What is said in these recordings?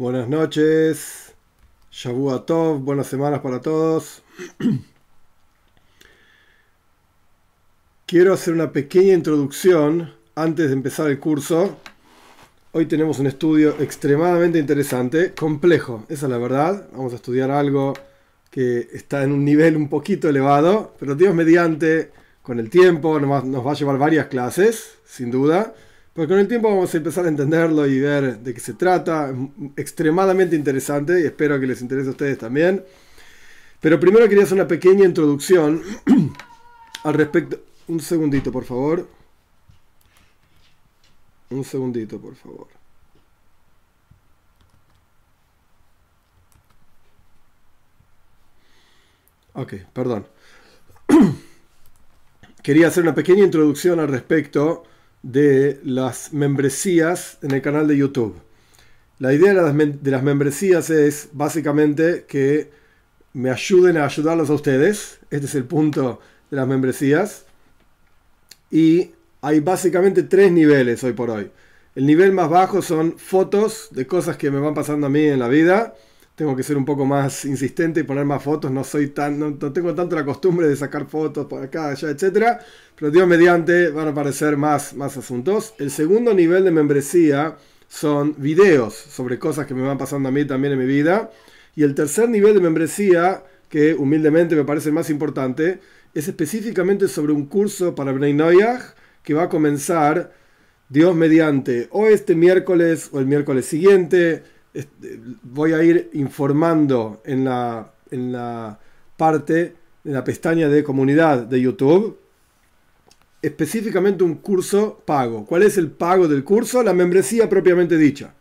Buenas noches, Shabu Tov, buenas semanas para todos. Quiero hacer una pequeña introducción antes de empezar el curso. Hoy tenemos un estudio extremadamente interesante, complejo, esa es la verdad. Vamos a estudiar algo que está en un nivel un poquito elevado, pero Dios mediante, con el tiempo, nos va a llevar varias clases, sin duda con el tiempo vamos a empezar a entenderlo y ver de qué se trata. Extremadamente interesante y espero que les interese a ustedes también. Pero primero quería hacer una pequeña introducción al respecto. Un segundito, por favor. Un segundito, por favor. Ok, perdón. Quería hacer una pequeña introducción al respecto de las membresías en el canal de YouTube. La idea de las, membresías es básicamente que me ayuden a ayudarlos a ustedes. Este es el punto de las membresías. Y hay básicamente tres niveles hoy por hoy. El nivel más bajo son fotos de cosas que me van pasando a mí en la vida tengo que ser un poco más insistente y poner más fotos. No soy tan, no, tengo tanto la costumbre de sacar fotos por acá, allá, etcétera. Pero Dios mediante van a aparecer más, más asuntos. El segundo nivel de membresía son videos sobre cosas que me van pasando a mí también en mi vida. Y el tercer nivel de membresía, que humildemente me parece más importante, es específicamente sobre un curso para Bnei Noyach que va a comenzar Dios mediante o este miércoles o el miércoles siguiente voy a ir informando en la, en la parte, en la pestaña de comunidad de YouTube, específicamente un curso pago. ¿Cuál es el pago del curso? La membresía propiamente dicha.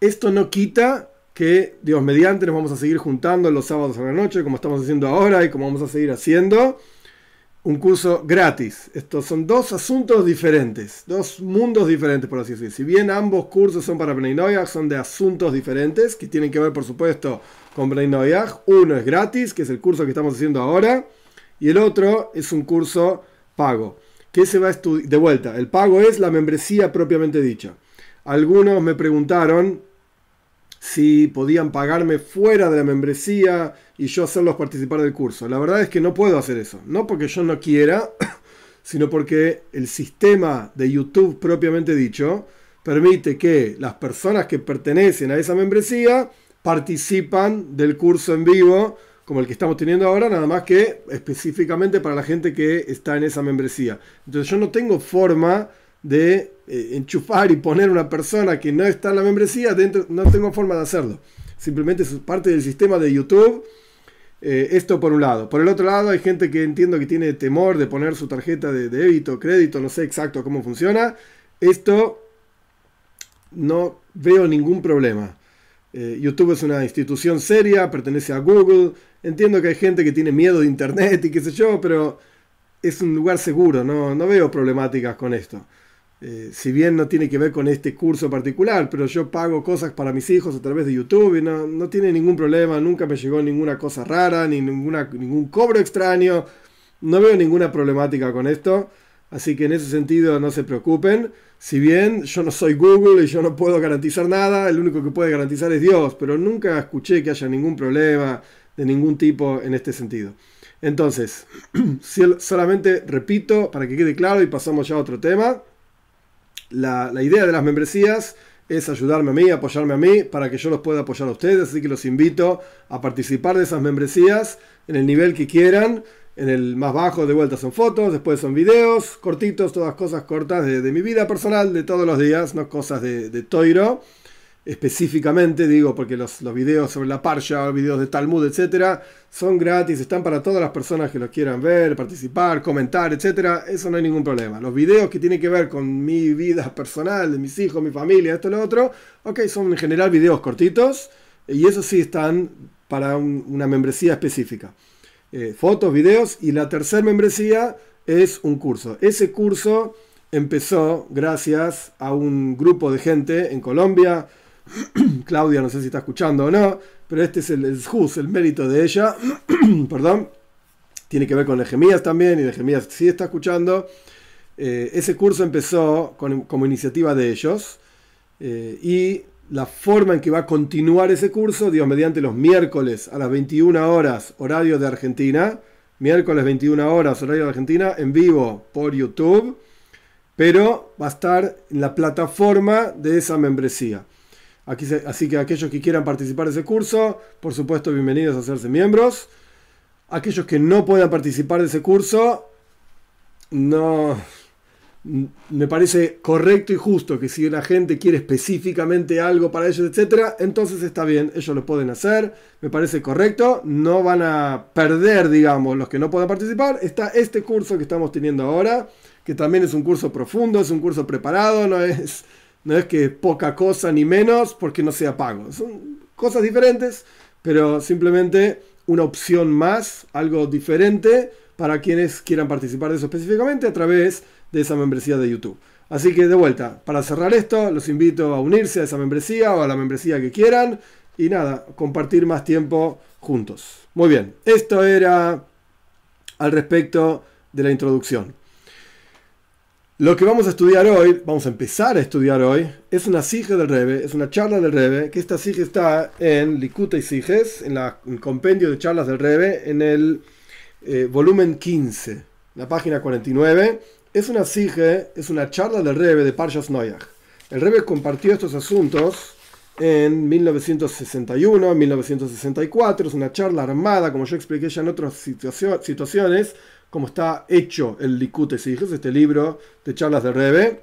Esto no quita que, Dios mediante, nos vamos a seguir juntando los sábados a la noche, como estamos haciendo ahora y como vamos a seguir haciendo un curso gratis. Estos son dos asuntos diferentes, dos mundos diferentes, por así decirlo. Si bien ambos cursos son para Bnei son de asuntos diferentes, que tienen que ver, por supuesto, con Bnei Uno es gratis, que es el curso que estamos haciendo ahora, y el otro es un curso pago. que se va a estudiar? De vuelta, el pago es la membresía propiamente dicha. Algunos me preguntaron si podían pagarme fuera de la membresía y yo hacerlos participar del curso. La verdad es que no puedo hacer eso. No porque yo no quiera, sino porque el sistema de YouTube propiamente dicho permite que las personas que pertenecen a esa membresía participan del curso en vivo como el que estamos teniendo ahora, nada más que específicamente para la gente que está en esa membresía. Entonces yo no tengo forma de eh, enchufar y poner una persona que no está en la membresía dentro, no tengo forma de hacerlo. Simplemente es parte del sistema de YouTube. Eh, esto por un lado. Por el otro lado, hay gente que entiendo que tiene temor de poner su tarjeta de débito, crédito, no sé exacto cómo funciona. Esto no veo ningún problema. Eh, YouTube es una institución seria, pertenece a Google. Entiendo que hay gente que tiene miedo de Internet y qué sé yo, pero es un lugar seguro, no, no veo problemáticas con esto. Eh, si bien no tiene que ver con este curso particular, pero yo pago cosas para mis hijos a través de YouTube y no, no tiene ningún problema, nunca me llegó ninguna cosa rara, ni ninguna, ningún cobro extraño, no veo ninguna problemática con esto, así que en ese sentido no se preocupen, si bien yo no soy Google y yo no puedo garantizar nada, el único que puede garantizar es Dios, pero nunca escuché que haya ningún problema de ningún tipo en este sentido. Entonces, solamente repito para que quede claro y pasamos ya a otro tema la, idea de las membresías es ayudarme a mí, apoyarme a mí, para que yo los pueda apoyar a ustedes. Así que los invito a participar de esas membresías en el nivel que quieran. En el más bajo de vuelta son fotos, después son videos cortitos, todas cosas cortas de, mi vida personal de todos los días, no cosas de, de Toiro específicamente, digo, porque los, los videos sobre la Parsha, videos de Talmud, etcétera, son gratis, están para todas las personas que los quieran ver, participar, comentar, etcétera. Eso no hay ningún problema. Los videos que tienen que ver con mi vida personal, de mis hijos, mi familia, esto y lo otro, ok, son en general videos cortitos y eso sí están para una membresía específica. Eh, fotos, videos y la tercera membresía es un curso. Ese curso empezó gracias a un grupo de gente en Colombia, Claudia, no sé si está escuchando o no, pero este es el, el mérito de ella. Perdón. Tiene que ver con Ejemías también, y Ejemías sí está escuchando. Eh, ese curso empezó como iniciativa de ellos. Eh, y la forma en que va a continuar ese curso, Dios mediante los miércoles a las 21 horas, horario de Argentina, miércoles 21 horas, horario de Argentina, en vivo por YouTube, pero va a estar en la plataforma de esa membresía. Así que aquellos que quieran participar de ese curso, por supuesto, bienvenidos a hacerse miembros. Aquellos que no puedan participar de ese curso, no, me parece correcto y justo que si la gente quiere específicamente algo para ellos, etcétera, entonces está bien, ellos lo pueden hacer, me parece correcto, no van a perder, digamos, los que no puedan participar. Está este curso que estamos teniendo ahora, que también es un curso profundo, es un curso preparado, no es, no es que poca cosa ni menos porque no sea pago. Son cosas diferentes, pero simplemente una opción más, algo diferente para quienes quieran participar de eso específicamente a través de esa membresía de YouTube. Así que de vuelta, para cerrar esto, los invito a unirse a esa membresía o a la membresía que quieran y nada, compartir más tiempo juntos. Muy bien, esto era al respecto de la introducción. Lo que vamos a estudiar hoy, vamos a empezar a estudiar hoy, es una sige del Rebe, es una charla del Rebe, que esta sige está en Likuta y Siges, en la, el compendio de charlas del Rebe, en el eh, volumen 15, la página 49 es una sige, es una charla del Rebe de Parshas Noyach. El Rebe compartió estos asuntos en 1961, 1964. Es una charla armada, como yo expliqué ya en otras situaciones, como está hecho el Siges, este libro de charlas del Rebe.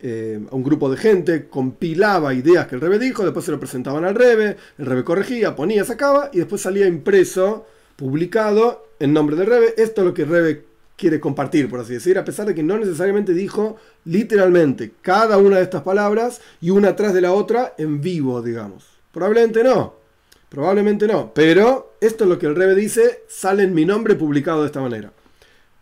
Eh, a un grupo de gente compilaba ideas que el Rebe dijo, después se lo presentaban al Rebe, el Rebe corregía, ponía, sacaba y después salía impreso, publicado en nombre del Rebe. Esto es lo que Rebe quiere compartir, por así decir, a pesar de que no necesariamente dijo literalmente cada una de estas palabras y una atrás de la otra en vivo, digamos. Probablemente no, probablemente no, pero esto es lo que el Rebe dice, sale en mi nombre publicado de esta manera.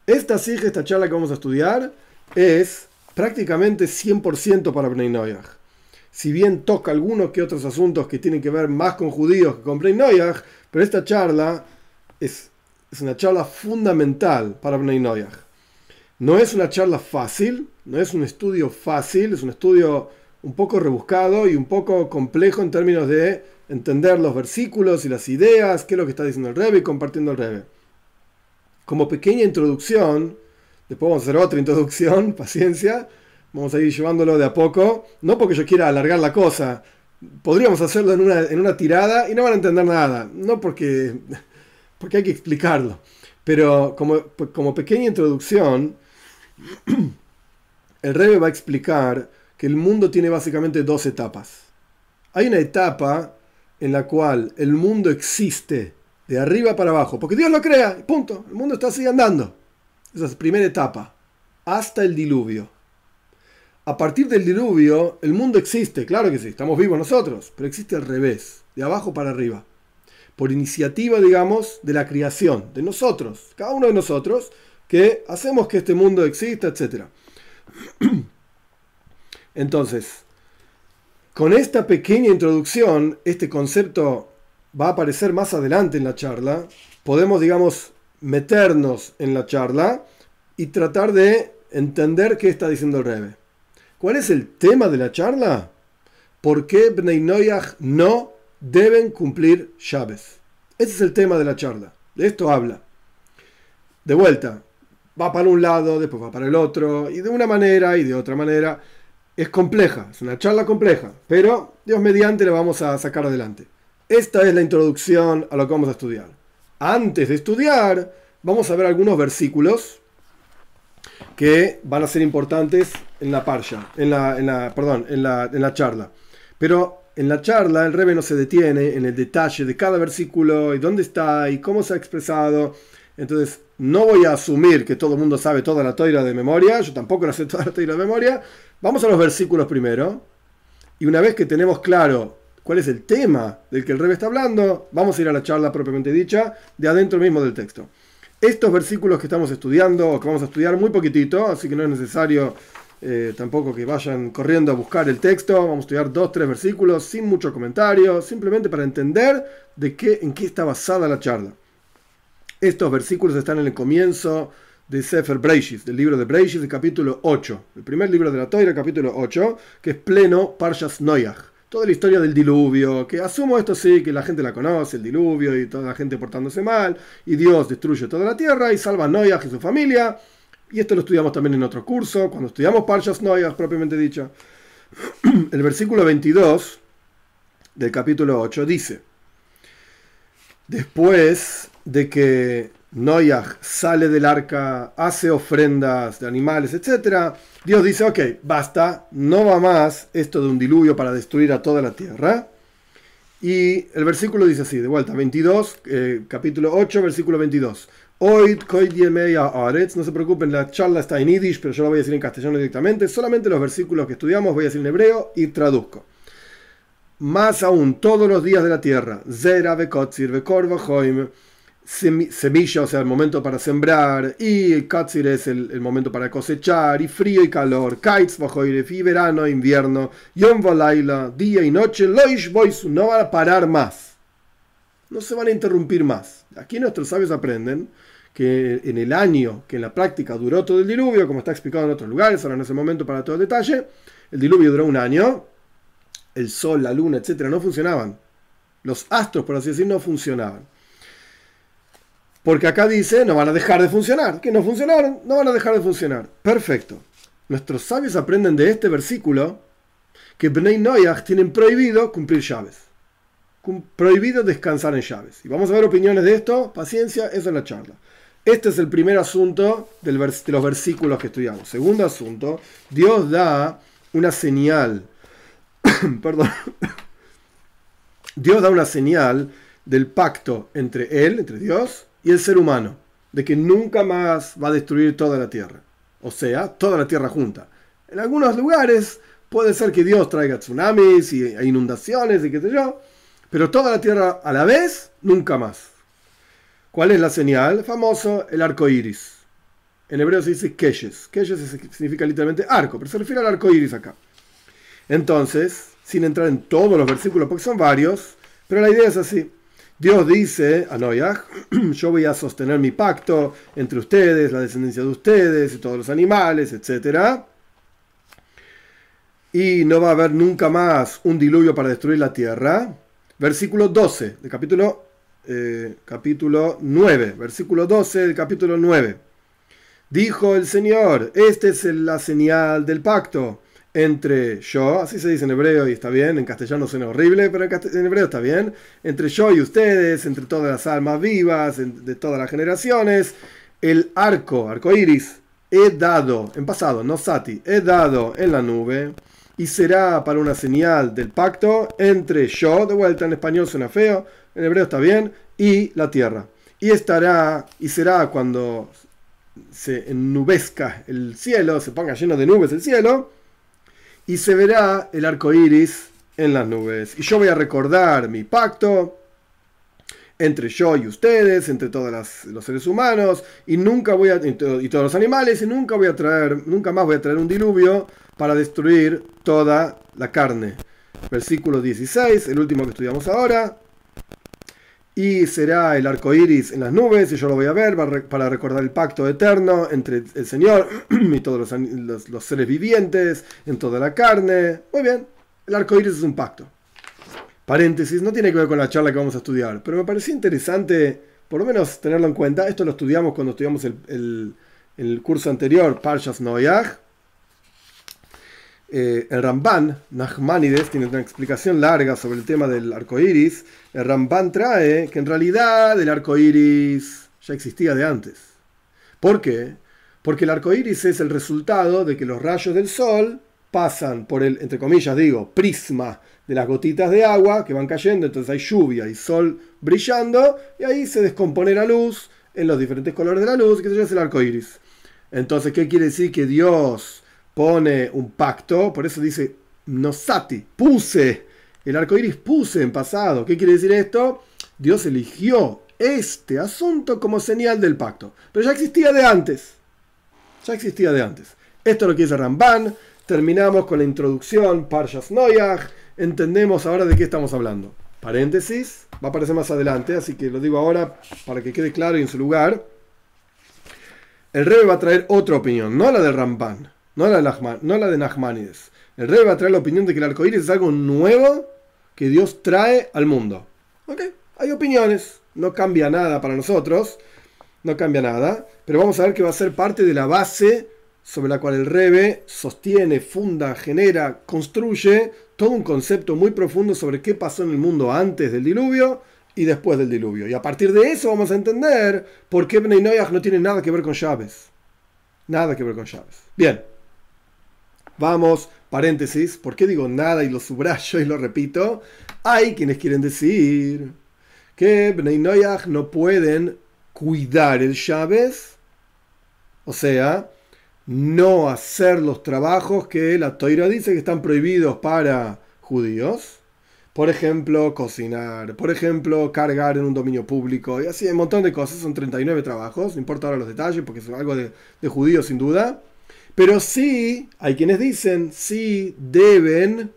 Esta sige, esta charla que vamos a estudiar, es prácticamente 100% para Bnei Noyag. Si bien toca algunos que otros asuntos que tienen que ver más con judíos que con Bnei Noyag, pero esta charla es es una charla fundamental para Bnei Noyach. No es una charla fácil, no es un estudio fácil, es un estudio un poco rebuscado y un poco complejo en términos de entender los versículos y las ideas, qué es lo que está diciendo el Rebbe y compartiendo el Rebbe. Como pequeña introducción, después vamos a hacer otra introducción, paciencia, vamos a ir llevándolo de a poco, no porque yo quiera alargar la cosa, podríamos hacerlo en una, en una tirada y no van a entender nada, no porque porque hay que explicarlo. Pero como, como pequeña introducción, el Rebe va a explicar que el mundo tiene básicamente dos etapas. Hay una etapa en la cual el mundo existe de arriba para abajo, porque Dios lo crea, punto. El mundo está así andando. Esa es la primera etapa, hasta el diluvio. A partir del diluvio, el mundo existe, claro que sí, estamos vivos nosotros, pero existe al revés, de abajo para arriba por iniciativa, digamos, de la creación, de nosotros, cada uno de nosotros, que hacemos que este mundo exista, etc. Entonces, con esta pequeña introducción, este concepto va a aparecer más adelante en la charla, podemos, digamos, meternos en la charla y tratar de entender qué está diciendo el Rebe. ¿Cuál es el tema de la charla? ¿Por qué Bnei Noyach no deben cumplir llaves. Ese es el tema de la charla. De esto habla. De vuelta, va para un lado, después va para el otro, y de una manera y de otra manera. Es compleja, es una charla compleja, pero Dios mediante la vamos a sacar adelante. Esta es la introducción a lo que vamos a estudiar. Antes de estudiar, vamos a ver algunos versículos que van a ser importantes en la parsha, en la, en la, perdón, en la, en la charla. Pero en la charla el Rebe no se detiene en el detalle de cada versículo y dónde está y cómo se ha expresado. Entonces, no voy a asumir que todo el mundo sabe toda la toira de memoria, yo tampoco la sé toda la toira de memoria. Vamos a los versículos primero. Y una vez que tenemos claro cuál es el tema del que el Rebe está hablando, vamos a ir a la charla propiamente dicha, de adentro mismo del texto. Estos versículos que estamos estudiando, o que vamos a estudiar muy poquitito, así que no es necesario eh, tampoco que vayan corriendo a buscar el texto. Vamos a estudiar dos, tres versículos sin mucho comentario, simplemente para entender de qué, en qué está basada la charla. Estos versículos están en el comienzo de Sefer Breishis, del libro de Breishis, el capítulo 8, el primer libro de la Toira, capítulo 8, que es pleno Parshas Noyach. toda la historia del diluvio, que asumo esto sí, que la gente la conoce, el diluvio y toda la gente portándose mal, y Dios destruye toda la tierra y salva a Noyaj y su familia, y esto lo estudiamos también en otro curso, cuando estudiamos Parshas Noyaj propiamente dicho. El versículo 22 del capítulo 8 dice, después de que Noyaj sale del arca, hace ofrendas de animales, etc., Dios dice, ok, basta, no va más esto de un diluvio para destruir a toda la tierra. Y el versículo dice así, de vuelta, 22, eh, capítulo 8, versículo 22. Hoy, no se preocupen, la charla está en yiddish, pero yo lo voy a decir en castellano directamente. Solamente los versículos que estudiamos voy a decir en hebreo y traduzco. Más aún, todos los días de la tierra, Zera, Bekotzir, Bekorva, Joim, semilla, o sea, el momento para sembrar, y Katzir es el, momento para cosechar, y frío y calor, Kaitz y verano, invierno, Yom Valaila, día y noche, Loish Boisu, no van a parar más. No se van a interrumpir más. Aquí nuestros sabios aprenden que en el año que en la práctica duró todo el diluvio, como está explicado en otros lugares, ahora en ese momento para todo el detalle, el diluvio duró un año, el sol, la luna, etcétera, no funcionaban. Los astros, por así decir, no funcionaban. Porque acá dice, no van a dejar de funcionar. Que no funcionaron, no van a dejar de funcionar. Perfecto. Nuestros sabios aprenden de este versículo que Bnei Noyach tienen prohibido cumplir llaves. Prohibido descansar en llaves. Y vamos a ver opiniones de esto. Paciencia, eso es la charla. Este es el primer asunto de los versículos que estudiamos. Segundo asunto, Dios da una señal. Perdón. Dios da una señal del pacto entre Él, entre Dios, y el ser humano, de que nunca más va a destruir toda la tierra. O sea, toda la tierra junta. En algunos lugares puede ser que Dios traiga tsunamis y inundaciones y qué sé yo, pero toda la tierra a la vez, nunca más. ¿Cuál es la señal? Famoso, el arco iris. En hebreo se dice keshes. Keshes significa literalmente arco, pero se refiere al arco iris acá. Entonces, sin entrar en todos los versículos, porque son varios, pero la idea es así. Dios dice a Noyaj, yo voy a sostener mi pacto entre ustedes, la descendencia de ustedes y todos los animales, etc. Y no va a haber nunca más un diluvio para destruir la tierra. Versículo 12 del capítulo, eh, capítulo 9. Versículo 12 del capítulo 9. Dijo el Señor, esta es la señal del pacto entre yo, así se dice en hebreo y está bien, en castellano suena horrible, pero en, hebreo está bien, entre yo y ustedes, entre todas las almas vivas, de todas las generaciones, el arco, arco iris, he dado, en pasado, no sati, he dado en la nube, y será para una señal del pacto entre yo, de vuelta en español suena feo, en hebreo está bien, y la tierra. Y estará, y será cuando se ennubezca el cielo, se ponga lleno de nubes el cielo, y se verá el arco iris en las nubes. Y yo voy a recordar mi pacto entre yo y ustedes, entre todos los seres humanos, y nunca voy a, y todos los animales, y nunca voy a traer, nunca más voy a traer un diluvio para destruir toda la carne. Versículo 16, el último que estudiamos ahora. Y será el arco iris en las nubes, y yo lo voy a ver para recordar el pacto eterno entre el Señor y todos los, seres vivientes, en toda la carne. Muy bien, el arco iris es un pacto. Paréntesis, no tiene que ver con la charla que vamos a estudiar, pero me pareció interesante, por lo menos tenerlo en cuenta. Esto lo estudiamos cuando estudiamos el, el curso anterior, Parshas Noyach eh, el Ramban, Nachmanides, tiene una explicación larga sobre el tema del arco iris. El Ramban trae que en realidad el arco iris ya existía de antes. ¿Por qué? Porque el arco iris es el resultado de que los rayos del sol pasan por el, entre comillas digo, prisma de las gotitas de agua que van cayendo, entonces hay lluvia y sol brillando, y ahí se descompone la luz en los diferentes colores de la luz, que es el arco iris. Entonces, ¿qué quiere decir que Dios pone un pacto, por eso dice nosati, puse, el arco iris puse en pasado. ¿Qué quiere decir esto? Dios eligió este asunto como señal del pacto, pero ya existía de antes. Ya existía de antes. Esto es lo que dice Ramban. Terminamos con la introducción, Parshas Noyach. Entendemos ahora de qué estamos hablando. Paréntesis, va a aparecer más adelante, así que lo digo ahora para que quede claro y en su lugar. El rey va a traer otra opinión, no la de Ramban no la, de Nachmanides, El rey va a traer la opinión de que el arco iris es algo nuevo que Dios trae al mundo. Ok, hay opiniones, no cambia nada para nosotros, no cambia nada, pero vamos a ver que va a ser parte de la base sobre la cual el Rebe sostiene, funda, genera, construye todo un concepto muy profundo sobre qué pasó en el mundo antes del diluvio y después del diluvio. Y a partir de eso vamos a entender por qué Bnei no tiene nada que ver con llaves. Nada que ver con llaves. Bien. Vamos, paréntesis. ¿Por qué digo nada y lo subrayo y lo repito? Hay quienes quieren decir que Bnei no pueden cuidar el llaves. O sea, no hacer los trabajos que la Toira dice que están prohibidos para judíos. Por ejemplo, cocinar, por ejemplo, cargar en un dominio público, y así un montón de cosas, son 39 trabajos, no importa ahora los detalles porque es algo de, de judíos sin duda. Pero sí, hay quienes dicen, sí deben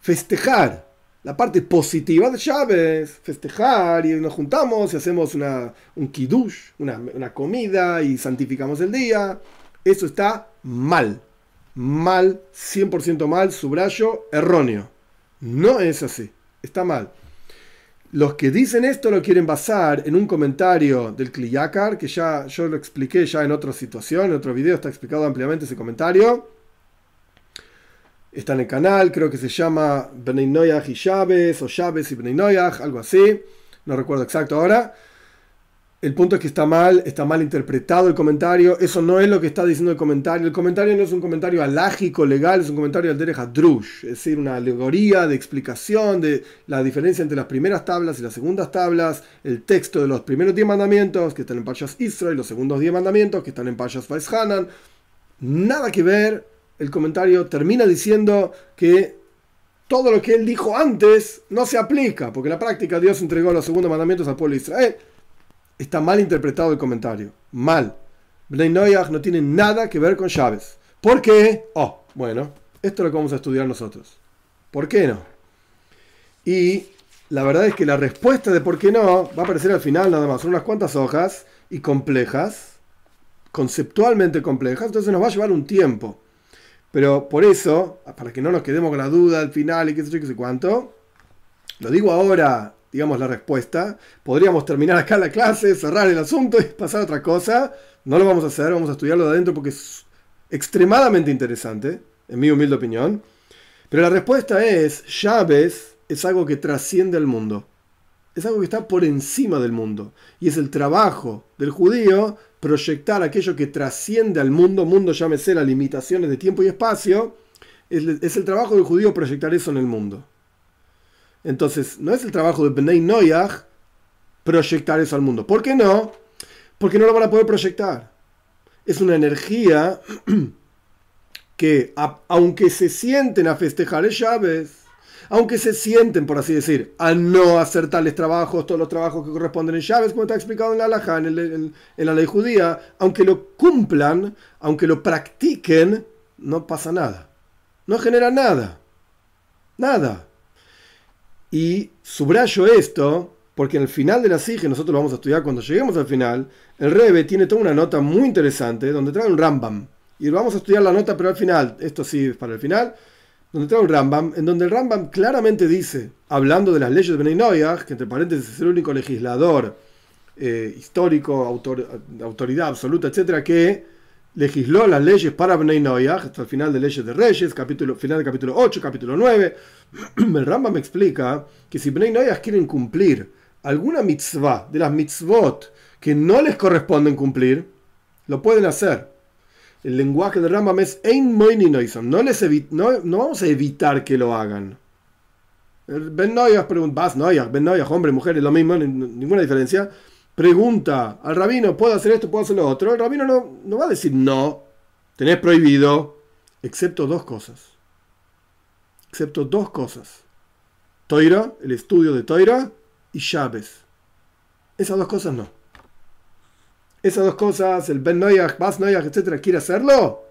festejar. La parte positiva de Chávez, festejar y nos juntamos y hacemos una, un kiddush, una, una comida y santificamos el día. Eso está mal. Mal, 100% mal, subrayo, erróneo. No es así. Está mal. Los que dicen esto lo quieren basar en un comentario del Kliyakar, que ya yo lo expliqué ya en otra situación, en otro video está explicado ampliamente ese comentario. Está en el canal, creo que se llama Bnei y Chávez, o Chávez y Bnei algo así. No recuerdo exacto ahora. El punto es que está mal, está mal interpretado el comentario. Eso no es lo que está diciendo el comentario. El comentario no es un comentario alágico, legal, es un comentario al Derech Drush, es decir, una alegoría de explicación de la diferencia entre las primeras tablas y las segundas tablas, el texto de los primeros diez mandamientos que están en Payas Israel, los segundos diez mandamientos que están en Payas Hanan. Nada que ver. El comentario termina diciendo que todo lo que él dijo antes no se aplica, porque en la práctica Dios entregó los segundos mandamientos al pueblo de Israel está mal interpretado el comentario. Mal. Bnei no tiene nada que ver con llaves. ¿Por qué? Oh, bueno, esto es lo que vamos a estudiar nosotros. ¿Por qué no? Y la verdad es que la respuesta de por qué no va a aparecer al final nada más. Son unas cuantas hojas y complejas, conceptualmente complejas, entonces nos va a llevar un tiempo. Pero por eso, para que no nos quedemos con la duda al final y qué sé yo, qué sé cuánto, lo digo ahora digamos, la respuesta. Podríamos terminar acá la clase, cerrar el asunto y pasar a otra cosa. No lo vamos a hacer, vamos a estudiarlo de adentro porque es extremadamente interesante, en mi humilde opinión. Pero la respuesta es, llaves es algo que trasciende al mundo. Es algo que está por encima del mundo. Y es el trabajo del judío proyectar aquello que trasciende al mundo, mundo llámese las limitaciones de tiempo y espacio, es el trabajo del judío proyectar eso en el mundo. Entonces, no es el trabajo de Bnei Noyach proyectar eso al mundo. ¿Por qué no? Porque no lo van a poder proyectar. Es una energía que, aunque se sienten a festejar llaves, aunque se sienten, por así decir, a no hacer tales trabajos, todos los trabajos que corresponden en llaves, como está explicado en la en, en, la ley judía, aunque lo cumplan, aunque lo practiquen, no pasa nada. No genera nada. Nada. Y subrayo esto porque en el final de la SIGE, nosotros lo vamos a estudiar cuando lleguemos al final, el Rebe tiene toda una nota muy interesante donde trae un Rambam. Y vamos a estudiar la nota, pero al final, esto sí es para el final, donde trae un Rambam, en donde el Rambam claramente dice, hablando de las leyes de Benay que entre paréntesis es el único legislador eh, histórico, autoridad absoluta, etcétera, que legisló las leyes para Bnei Noyah, hasta el final de Leyes de Reyes, capítulo, final del capítulo 8, capítulo 9. El Rambam me explica que si Bnei Noyah quieren cumplir alguna mitzvah de las mitzvot que no les corresponden cumplir, lo pueden hacer. El lenguaje del Rambam es Ein no, no, no vamos a evitar que lo hagan. Ben Noyah pregunta, Ben Noyah, hombre, mujer, es lo mismo, ninguna diferencia pregunta al rabino, ¿puedo hacer esto, puedo hacer lo otro? El rabino no, no va a decir no, tenés prohibido, excepto dos cosas. Excepto dos cosas. Toira, el estudio de Toira, y llaves. Esas dos cosas no. Esas dos cosas, el Ben Noyach, Bas Noyach, etcétera, ¿quiere hacerlo?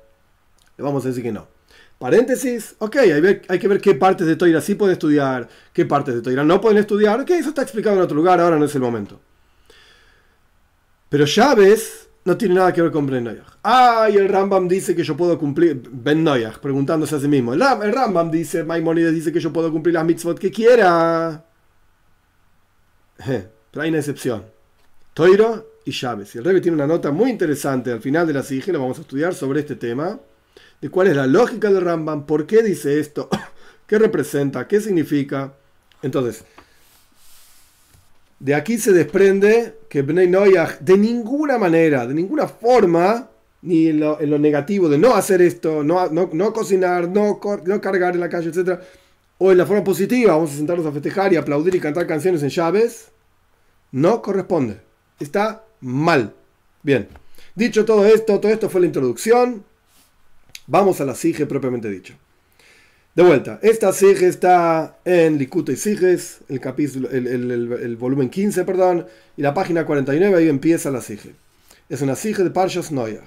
Le vamos a decir que no. Paréntesis, ok, hay, que ver qué partes de Toira sí pueden estudiar, qué partes de Toira no pueden estudiar. Ok, eso está explicado en otro lugar, ahora no es el momento. Pero llaves no tiene nada que ver con Ben Noyaj. Ah, el Rambam dice que yo puedo cumplir, Ben Noyaj, preguntándose a sí mismo. El, Rambam dice, Maimonides dice que yo puedo cumplir las mitzvot que quiera. pero hay una excepción. Toiro y Chávez. Y el Rebbe tiene una nota muy interesante al final de la sige, lo vamos a estudiar sobre este tema, de cuál es la lógica del Rambam, por qué dice esto, qué representa, qué significa. Entonces, de aquí se desprende que Bnei Noyach de ninguna manera, de ninguna forma, ni en lo, negativo de no hacer esto, no, no, cocinar, no, no, cargar en la calle, etc. O en la forma positiva, vamos a sentarnos a festejar y aplaudir y cantar canciones en llaves, no corresponde. Está mal. Bien. Dicho todo esto, todo esto fue la introducción. Vamos a la sige propiamente dicho. De vuelta, esta sige está en Likute y Siges, el, capítulo, el, volumen 15, perdón, y la página 49, ahí empieza la sige. Es una sige de Parshas Noyach.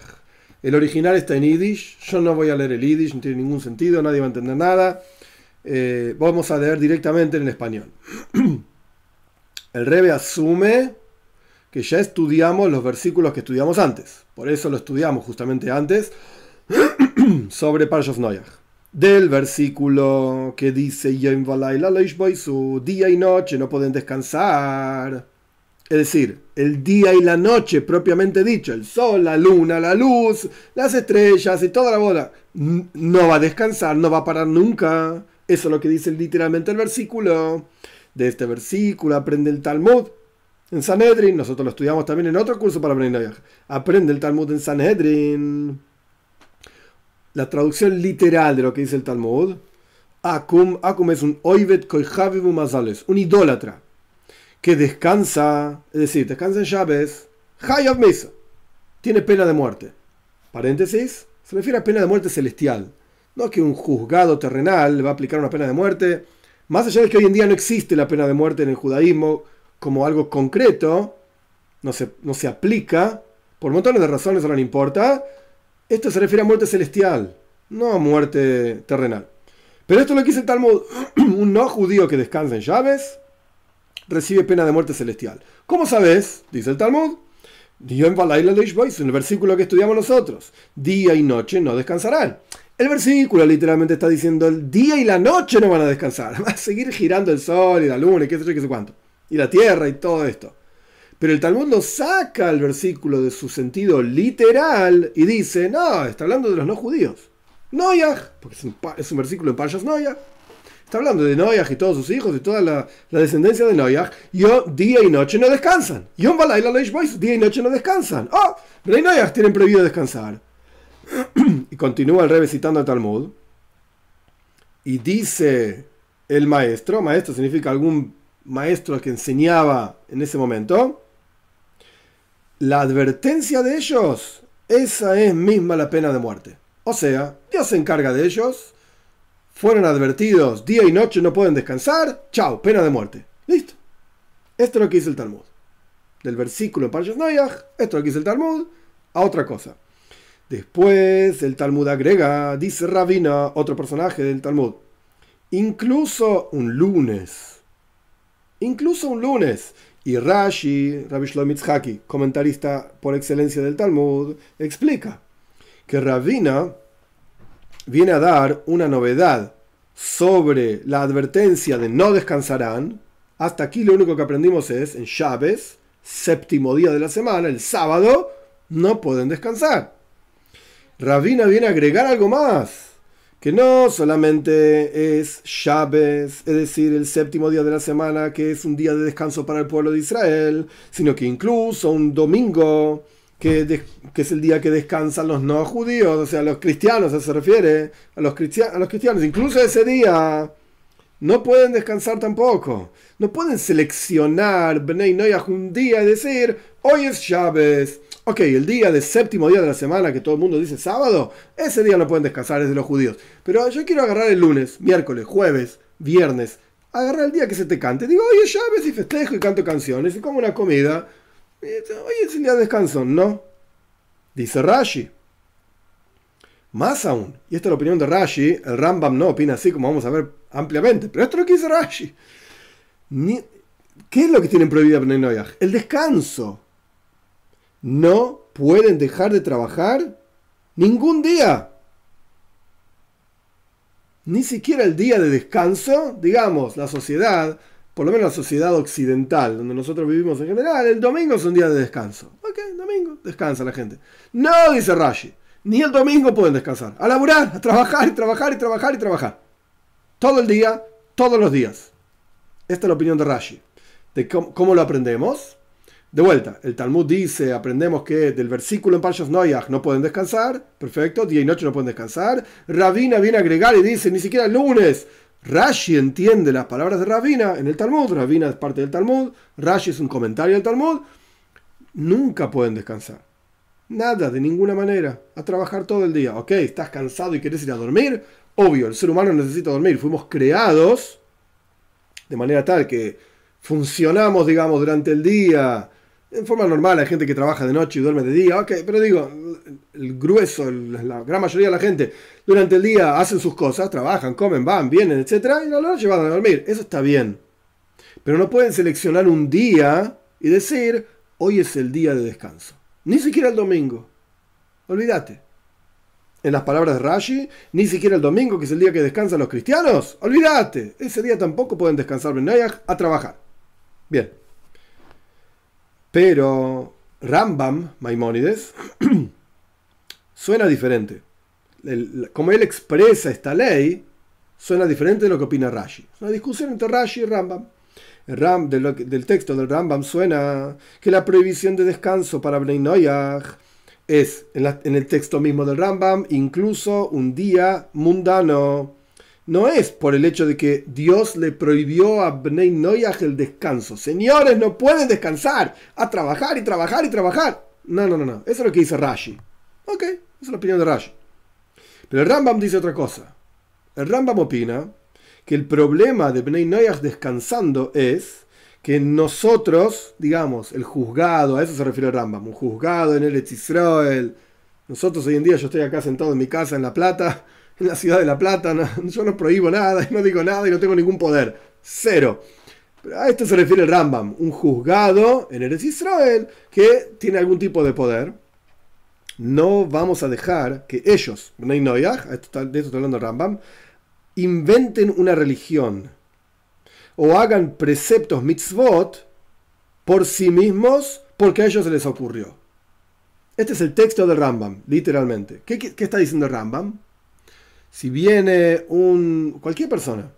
El original está en Yiddish, yo no voy a leer el Yiddish, no tiene ningún sentido, nadie va a entender nada. Eh, vamos a leer directamente en español. El Rebe asume que ya estudiamos los versículos que estudiamos antes, por eso lo estudiamos justamente antes sobre Parshas Noyach del versículo que dice su día y noche no pueden descansar. Es decir, el día y la noche propiamente dicho, el sol, la luna, la luz, las estrellas y toda la bola, no va a descansar, no va a parar nunca. Eso es lo que dice literalmente el versículo. De este versículo aprende el Talmud en Sanhedrin. Nosotros lo estudiamos también en otro curso para aprender. Aprende el Talmud en Sanhedrin la traducción literal de lo que dice el Talmud, Akum, Akum es un oivet mazales, un idólatra que descansa, es decir, descansa en llaves, Hayav Mesa, tiene pena de muerte. Paréntesis, se refiere a pena de muerte celestial. No que un juzgado terrenal le va a aplicar una pena de muerte. Más allá de que hoy en día no existe la pena de muerte en el judaísmo como algo concreto, no se, no se aplica, por montones de razones, no importa, esto se refiere a muerte celestial, no a muerte terrenal. Pero esto lo que dice el Talmud. Un no judío que descansa en llaves recibe pena de muerte celestial. ¿Cómo sabes? Dice el Talmud. En el versículo que estudiamos nosotros. Día y noche no descansarán. El versículo literalmente está diciendo el día y la noche no van a descansar. Va a seguir girando el sol y la luna y qué sé yo, qué sé cuánto. Y la tierra y todo esto. Pero el Talmud lo saca el versículo de su sentido literal y dice, no, está hablando de los no judíos. Noyaj, porque es un, versículo en Parshas Noyaj. Está hablando de Noyaj y todos sus hijos y toda la, descendencia de Noyaj. Yo día y noche no descansan. Yom día y noche no descansan. Oh, pero Noyaj tienen prohibido descansar. y continúa el rey citando el Talmud. Y dice el maestro, maestro significa algún maestro que enseñaba en ese momento, la advertencia de ellos, esa es misma la pena de muerte. O sea, Dios se encarga de ellos, fueron advertidos, día y noche no pueden descansar, chao, pena de muerte. Listo. Esto es lo que dice el Talmud. Del versículo Parshas Noyach, esto es lo que dice el Talmud, a otra cosa. Después el Talmud agrega, dice Rabina, otro personaje del Talmud, incluso un lunes, incluso un lunes, y Rashi, Rabbi Shlomo comentarista por excelencia del Talmud, explica que Ravina viene a dar una novedad sobre la advertencia de no descansarán. Hasta aquí lo único que aprendimos es en Chávez, séptimo día de la semana, el sábado, no pueden descansar. Ravina viene a agregar algo más que no solamente es Shabes, es decir, el séptimo día de la semana, que es un día de descanso para el pueblo de Israel, sino que incluso un domingo, que, es el día que descansan los no judíos, o sea, los cristianos, se refiere a los, cristianos, incluso ese día no pueden descansar tampoco. No pueden seleccionar Bnei Noyah un día y decir, hoy es Shabes Ok, el día del séptimo día de la semana, que todo el mundo dice sábado, ese día no pueden descansar, es de los judíos. Pero yo quiero agarrar el lunes, miércoles, jueves, viernes, agarrar el día que se te cante. Digo, oye, ya ves y festejo y canto canciones y como una comida. Hoy es el día de descanso, ¿no? Dice Rashi. Más aún, y esta es la opinión de Rashi, el Rambam no opina así como vamos a ver ampliamente, pero esto es lo que dice Rashi. ¿Qué es lo que tienen prohibido Bnei El descanso. No pueden dejar de trabajar ningún día. Ni siquiera el día de descanso, digamos, la sociedad, por lo menos la sociedad occidental, donde nosotros vivimos en general, el domingo es un día de descanso. Ok, domingo, descansa la gente. No, dice Rashi, ni el domingo pueden descansar. A laburar, a trabajar y trabajar y trabajar y trabajar. Todo el día, todos los días. Esta es la opinión de Rashi. ¿De cómo, lo aprendemos? De vuelta, el Talmud dice, aprendemos que del versículo en Parshas Noyach no pueden descansar, perfecto, día y noche no pueden descansar. Rabina viene a agregar y dice, ni siquiera el lunes. Rashi entiende las palabras de Rabina en el Talmud, Rabina es parte del Talmud, Rashi es un comentario del Talmud, nunca pueden descansar. Nada, de ninguna manera, a trabajar todo el día. Ok, estás cansado y quieres ir a dormir, obvio, el ser humano necesita dormir, fuimos creados de manera tal que funcionamos, digamos, durante el día en forma normal, hay gente que trabaja de noche y duerme de día, ok, pero digo, el grueso, la gran mayoría de la gente durante el día hacen sus cosas, trabajan, comen, van, vienen, etc. Y a la noche van a dormir, eso está bien. Pero no pueden seleccionar un día y decir, hoy es el día de descanso. Ni siquiera el domingo. Olvídate. En las palabras de Rashi, ni siquiera el domingo, que es el día que descansan los cristianos. Olvídate. Ese día tampoco pueden descansar a trabajar. Bien. Pero Rambam, Maimónides, suena diferente. como él expresa esta ley, suena diferente de lo que opina Rashi. Es una discusión entre Rashi y Rambam. El Ram, del, texto del Rambam suena que la prohibición de descanso para Bnei Noyach es, en el texto mismo del Rambam, incluso un día mundano no es por el hecho de que Dios le prohibió a Bnei Noyaj el descanso. Señores, no pueden descansar, a trabajar y trabajar y trabajar. No, no, no, no. Eso es lo que dice Rashi. Ok, esa es la opinión de Rashi. Pero el Rambam dice otra cosa. El Rambam opina que el problema de Bnei Noyaj descansando es que nosotros, digamos, el juzgado, a eso se refiere el Rambam, un juzgado en el Israel. Nosotros hoy en día, yo estoy acá sentado en mi casa en La Plata, en la ciudad de La Plata, yo no prohíbo nada, y no digo nada y no tengo ningún poder. Cero. A esto se refiere el Rambam, un juzgado en Eretz Israel que tiene algún tipo de poder. No vamos a dejar que ellos, de esto está hablando Rambam, inventen una religión o hagan preceptos mitzvot por sí mismos porque a ellos se les ocurrió. Este es el texto del Rambam, literalmente. ¿Qué, qué está diciendo Rambam? Si viene un cualquier persona,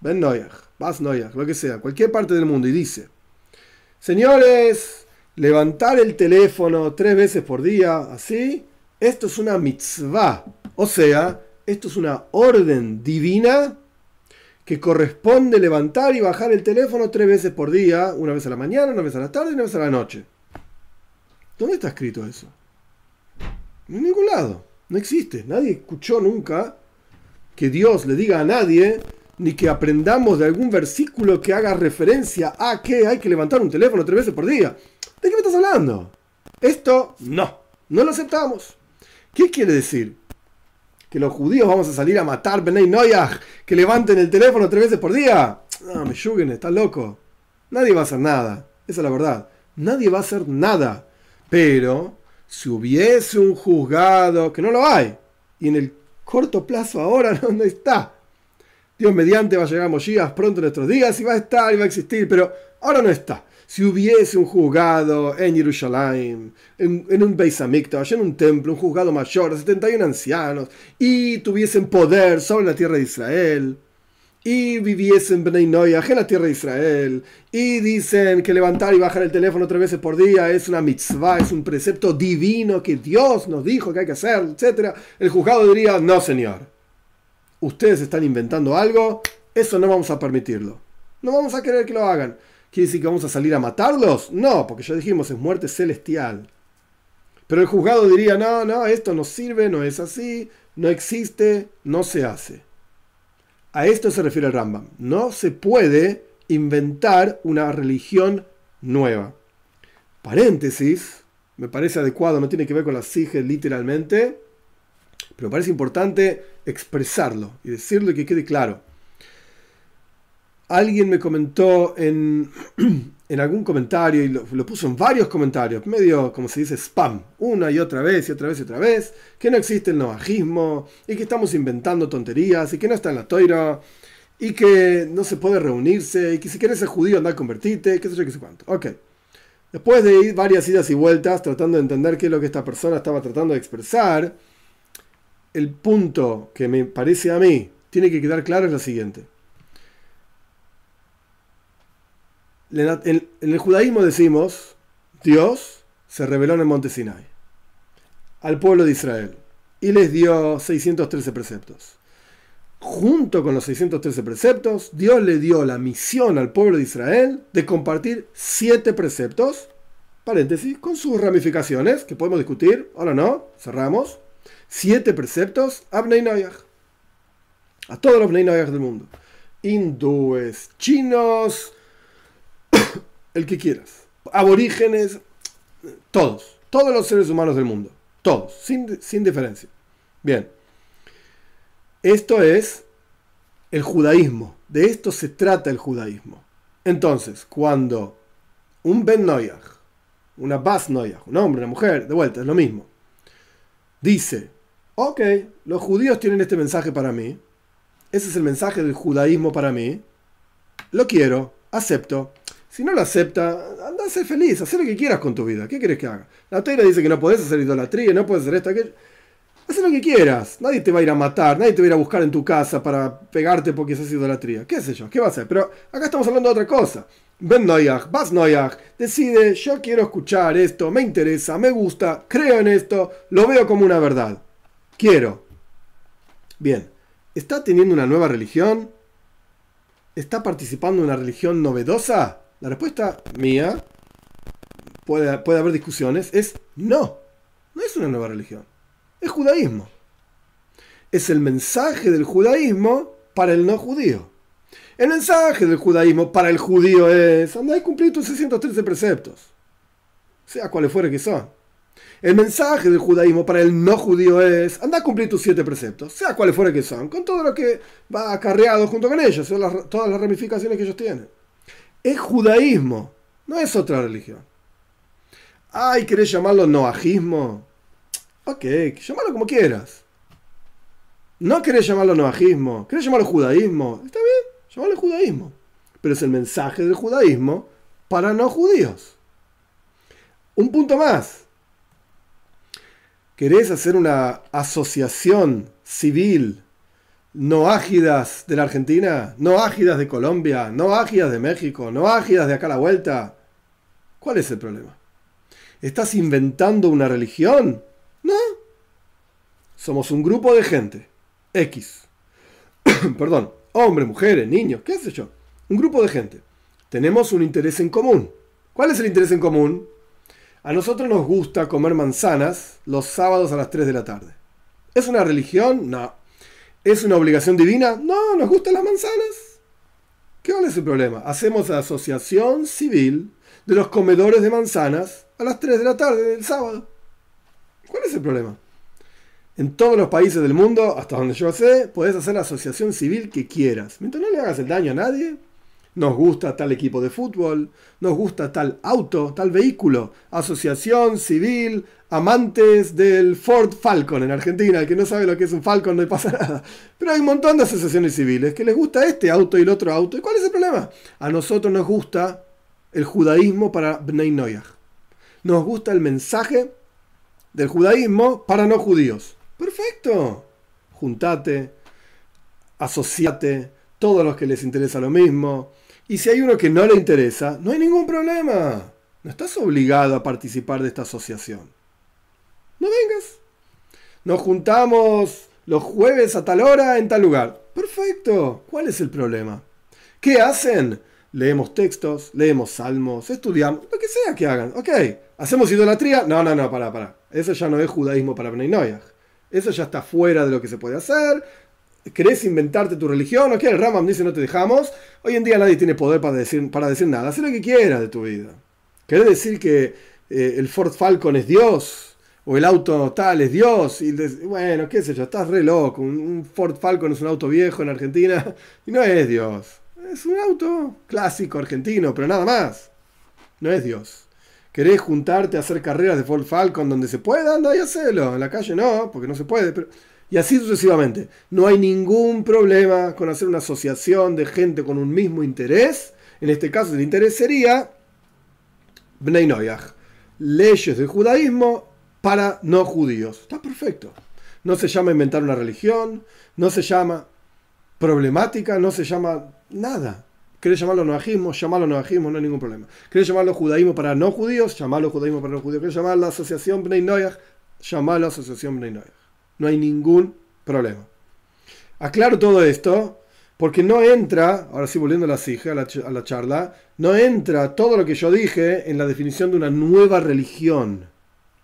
Ben Noyach, Bas Noyach, lo que sea, cualquier parte del mundo y dice, señores, levantar el teléfono tres veces por día, así, esto es una mitzvah, o sea, esto es una orden divina que corresponde levantar y bajar el teléfono tres veces por día, una vez a la mañana, una vez a la tarde y una vez a la noche. ¿Dónde está escrito eso? En ningún lado. No existe. Nadie escuchó nunca que Dios le diga a nadie, ni que aprendamos de algún versículo que haga referencia a que hay que levantar un teléfono tres veces por día. ¿De qué me estás hablando? Esto no, no lo aceptamos. ¿Qué quiere decir? ¿Que los judíos vamos a salir a matar Benay Noyaj, que levanten el teléfono tres veces por día? No, me yuguen, está loco. Nadie va a hacer nada. Esa es la verdad. Nadie va a hacer nada. Pero si hubiese un juzgado, que no lo hay, y en el corto plazo ahora no está. Dios mediante va a llegar a Moshiach pronto en nuestros días y va a estar y va a existir, pero ahora no está. Si hubiese un juzgado en Jerusalén, en, en un Beis en un templo, un juzgado mayor de 71 ancianos, y tuviesen poder sobre la tierra de Israel, y viviesen Bnei Noyaj en la tierra de Israel, y dicen que levantar y bajar el teléfono tres veces por día es una mitzvah, es un precepto divino que Dios nos dijo que hay que hacer, etc. El juzgado diría, no señor, ustedes están inventando algo, eso no vamos a permitirlo. No vamos a querer que lo hagan. ¿Quiere decir que vamos a salir a matarlos? No, porque ya dijimos, es muerte celestial. Pero el juzgado diría, no, no, esto no sirve, no es así, no existe, no se hace. A esto se refiere el Rambam. No se puede inventar una religión nueva. Paréntesis, me parece adecuado, no tiene que ver con la sige literalmente, pero me parece importante expresarlo y decirlo y que quede claro. Alguien me comentó en, en algún comentario, y lo, puso en varios comentarios, medio como se dice spam, una y otra vez y otra vez y otra vez, que no existe el novajismo y que estamos inventando tonterías y que no está en la toira y que no se puede reunirse y que si quieres ser judío anda a convertirte, qué sé yo, qué sé cuánto. Ok. Después de ir varias idas y vueltas tratando de entender qué es lo que esta persona estaba tratando de expresar, el punto que me parece a mí tiene que quedar claro es lo siguiente. En, el judaísmo decimos, Dios se reveló en el monte Sinai al pueblo de Israel y les dio 613 preceptos. Junto con los 613 preceptos, Dios le dio la misión al pueblo de Israel de compartir siete preceptos, paréntesis, con sus ramificaciones, que podemos discutir, ahora no, cerramos, siete preceptos a Bnei a todos los Bnei del mundo, hindúes, chinos, el que quieras. Aborígenes, todos, todos los seres humanos del mundo, todos, sin, sin diferencia. Bien, esto es el judaísmo, de esto se trata el judaísmo. Entonces, cuando un Ben Noyach, una Bas Noyach, un hombre, una mujer, de vuelta, es lo mismo, dice, ok, los judíos tienen este mensaje para mí, ese es el mensaje del judaísmo para mí, lo quiero, acepto, si no lo acepta, anda a ser feliz, haz lo que quieras con tu vida. ¿Qué quieres que haga? La teira dice que no puedes hacer idolatría, no puedes hacer esto, aquello. Haz lo que quieras. Nadie te va a ir a matar, nadie te va a ir a buscar en tu casa para pegarte porque haces idolatría. ¿Qué sé yo? ¿Qué va a hacer? Pero acá estamos hablando de otra cosa. Ben Noyach, Bas Noyach, decide, yo quiero escuchar esto, me interesa, me gusta, creo en esto, lo veo como una verdad. Quiero. Bien, ¿está teniendo una nueva religión? ¿Está participando en una religión novedosa? La respuesta mía, puede, puede haber discusiones, es no. No es una nueva religión. Es judaísmo. Es el mensaje del judaísmo para el no judío. El mensaje del judaísmo para el judío es, anda y cumplir tus 613 preceptos, sea cuales fuere que son. El mensaje del judaísmo para el no judío es, anda a cumplir tus siete preceptos, sea cuales fuere que son, con todo lo que va acarreado junto con ellos, todas las ramificaciones que ellos tienen es judaísmo, no es otra religión. Ay, ¿querés llamarlo noajismo? Ok, llámalo como quieras. No querés llamarlo noajismo, querés llamarlo judaísmo. Está bien, llámalo judaísmo. Pero es el mensaje del judaísmo para no judíos. Un punto más. ¿Querés hacer una asociación civil no ágidas de la Argentina, no ágidas de Colombia, no ágidas de México, no ágidas de acá a la vuelta. ¿Cuál es el problema? ¿Estás inventando una religión? No. Somos un grupo de gente. X. Perdón. Hombres, mujeres, niños, qué sé yo. Un grupo de gente. Tenemos un interés en común. ¿Cuál es el interés en común? A nosotros nos gusta comer manzanas los sábados a las 3 de la tarde. ¿Es una religión? No. ¿Es una obligación divina? No, nos gustan las manzanas. ¿Qué es el problema? Hacemos la asociación civil de los comedores de manzanas a las 3 de la tarde del sábado. ¿Cuál es el problema? En todos los países del mundo, hasta donde yo sé, puedes hacer la asociación civil que quieras. Mientras no le hagas el daño a nadie, nos gusta tal equipo de fútbol, nos gusta tal auto, tal vehículo, asociación civil, amantes del Ford Falcon en Argentina, el que no sabe lo que es un Falcon no le pasa nada. Pero hay un montón de asociaciones civiles que les gusta este auto y el otro auto. ¿Y cuál es el problema? A nosotros nos gusta el judaísmo para Bnei Noyach. Nos gusta el mensaje del judaísmo para no judíos. Perfecto. Juntate, asociate, todos los que les interesa lo mismo y si hay uno que no le interesa, no hay ningún problema. No estás obligado a participar de esta asociación. No vengas. Nos juntamos los jueves a tal hora en tal lugar. Perfecto. ¿Cuál es el problema? ¿Qué hacen? Leemos textos, leemos salmos, estudiamos, lo que sea que hagan. Ok. ¿Hacemos idolatría? No, no, no, para, para. Eso ya no es judaísmo para Bnei Eso ya está fuera de lo que se puede hacer. ¿Querés inventarte tu religión? Ok, el Ramam dice no te dejamos. Hoy en día nadie tiene poder para decir, para decir nada. Haz lo que quieras de tu vida. ¿Querés decir que eh, el Ford Falcon es Dios? ¿O el auto tal es Dios? Y bueno, qué sé yo, estás re loco. Un, Ford Falcon es un auto viejo en Argentina y no es Dios. Es un auto clásico argentino, pero nada más. no es Dios. ¿Querés juntarte a hacer carreras de Ford Falcon donde se pueda? Anda y hacelo. En la calle no, porque no se puede. Pero... Y así sucesivamente. No hay ningún problema con hacer una asociación de gente con un mismo interés. En este caso, el interés sería Bnei Noyach. Leyes del judaísmo para no judíos. Está perfecto. No se llama inventar una religión, no se llama problemática, no se llama nada. ¿Querés llamarlo noajismo? Llamarlo noajismo, no hay ningún problema. ¿Querés llamarlo judaísmo para no judíos? Llamarlo judaísmo para no judíos. ¿Querés llamarlo la asociación Bnei Noyach? Llamarlo asociación Bnei Noyach. No hay ningún problema. Aclaro todo esto porque no entra, ahora sí volviendo a la a la, a la charla, no entra todo lo que yo dije en la definición de una nueva religión.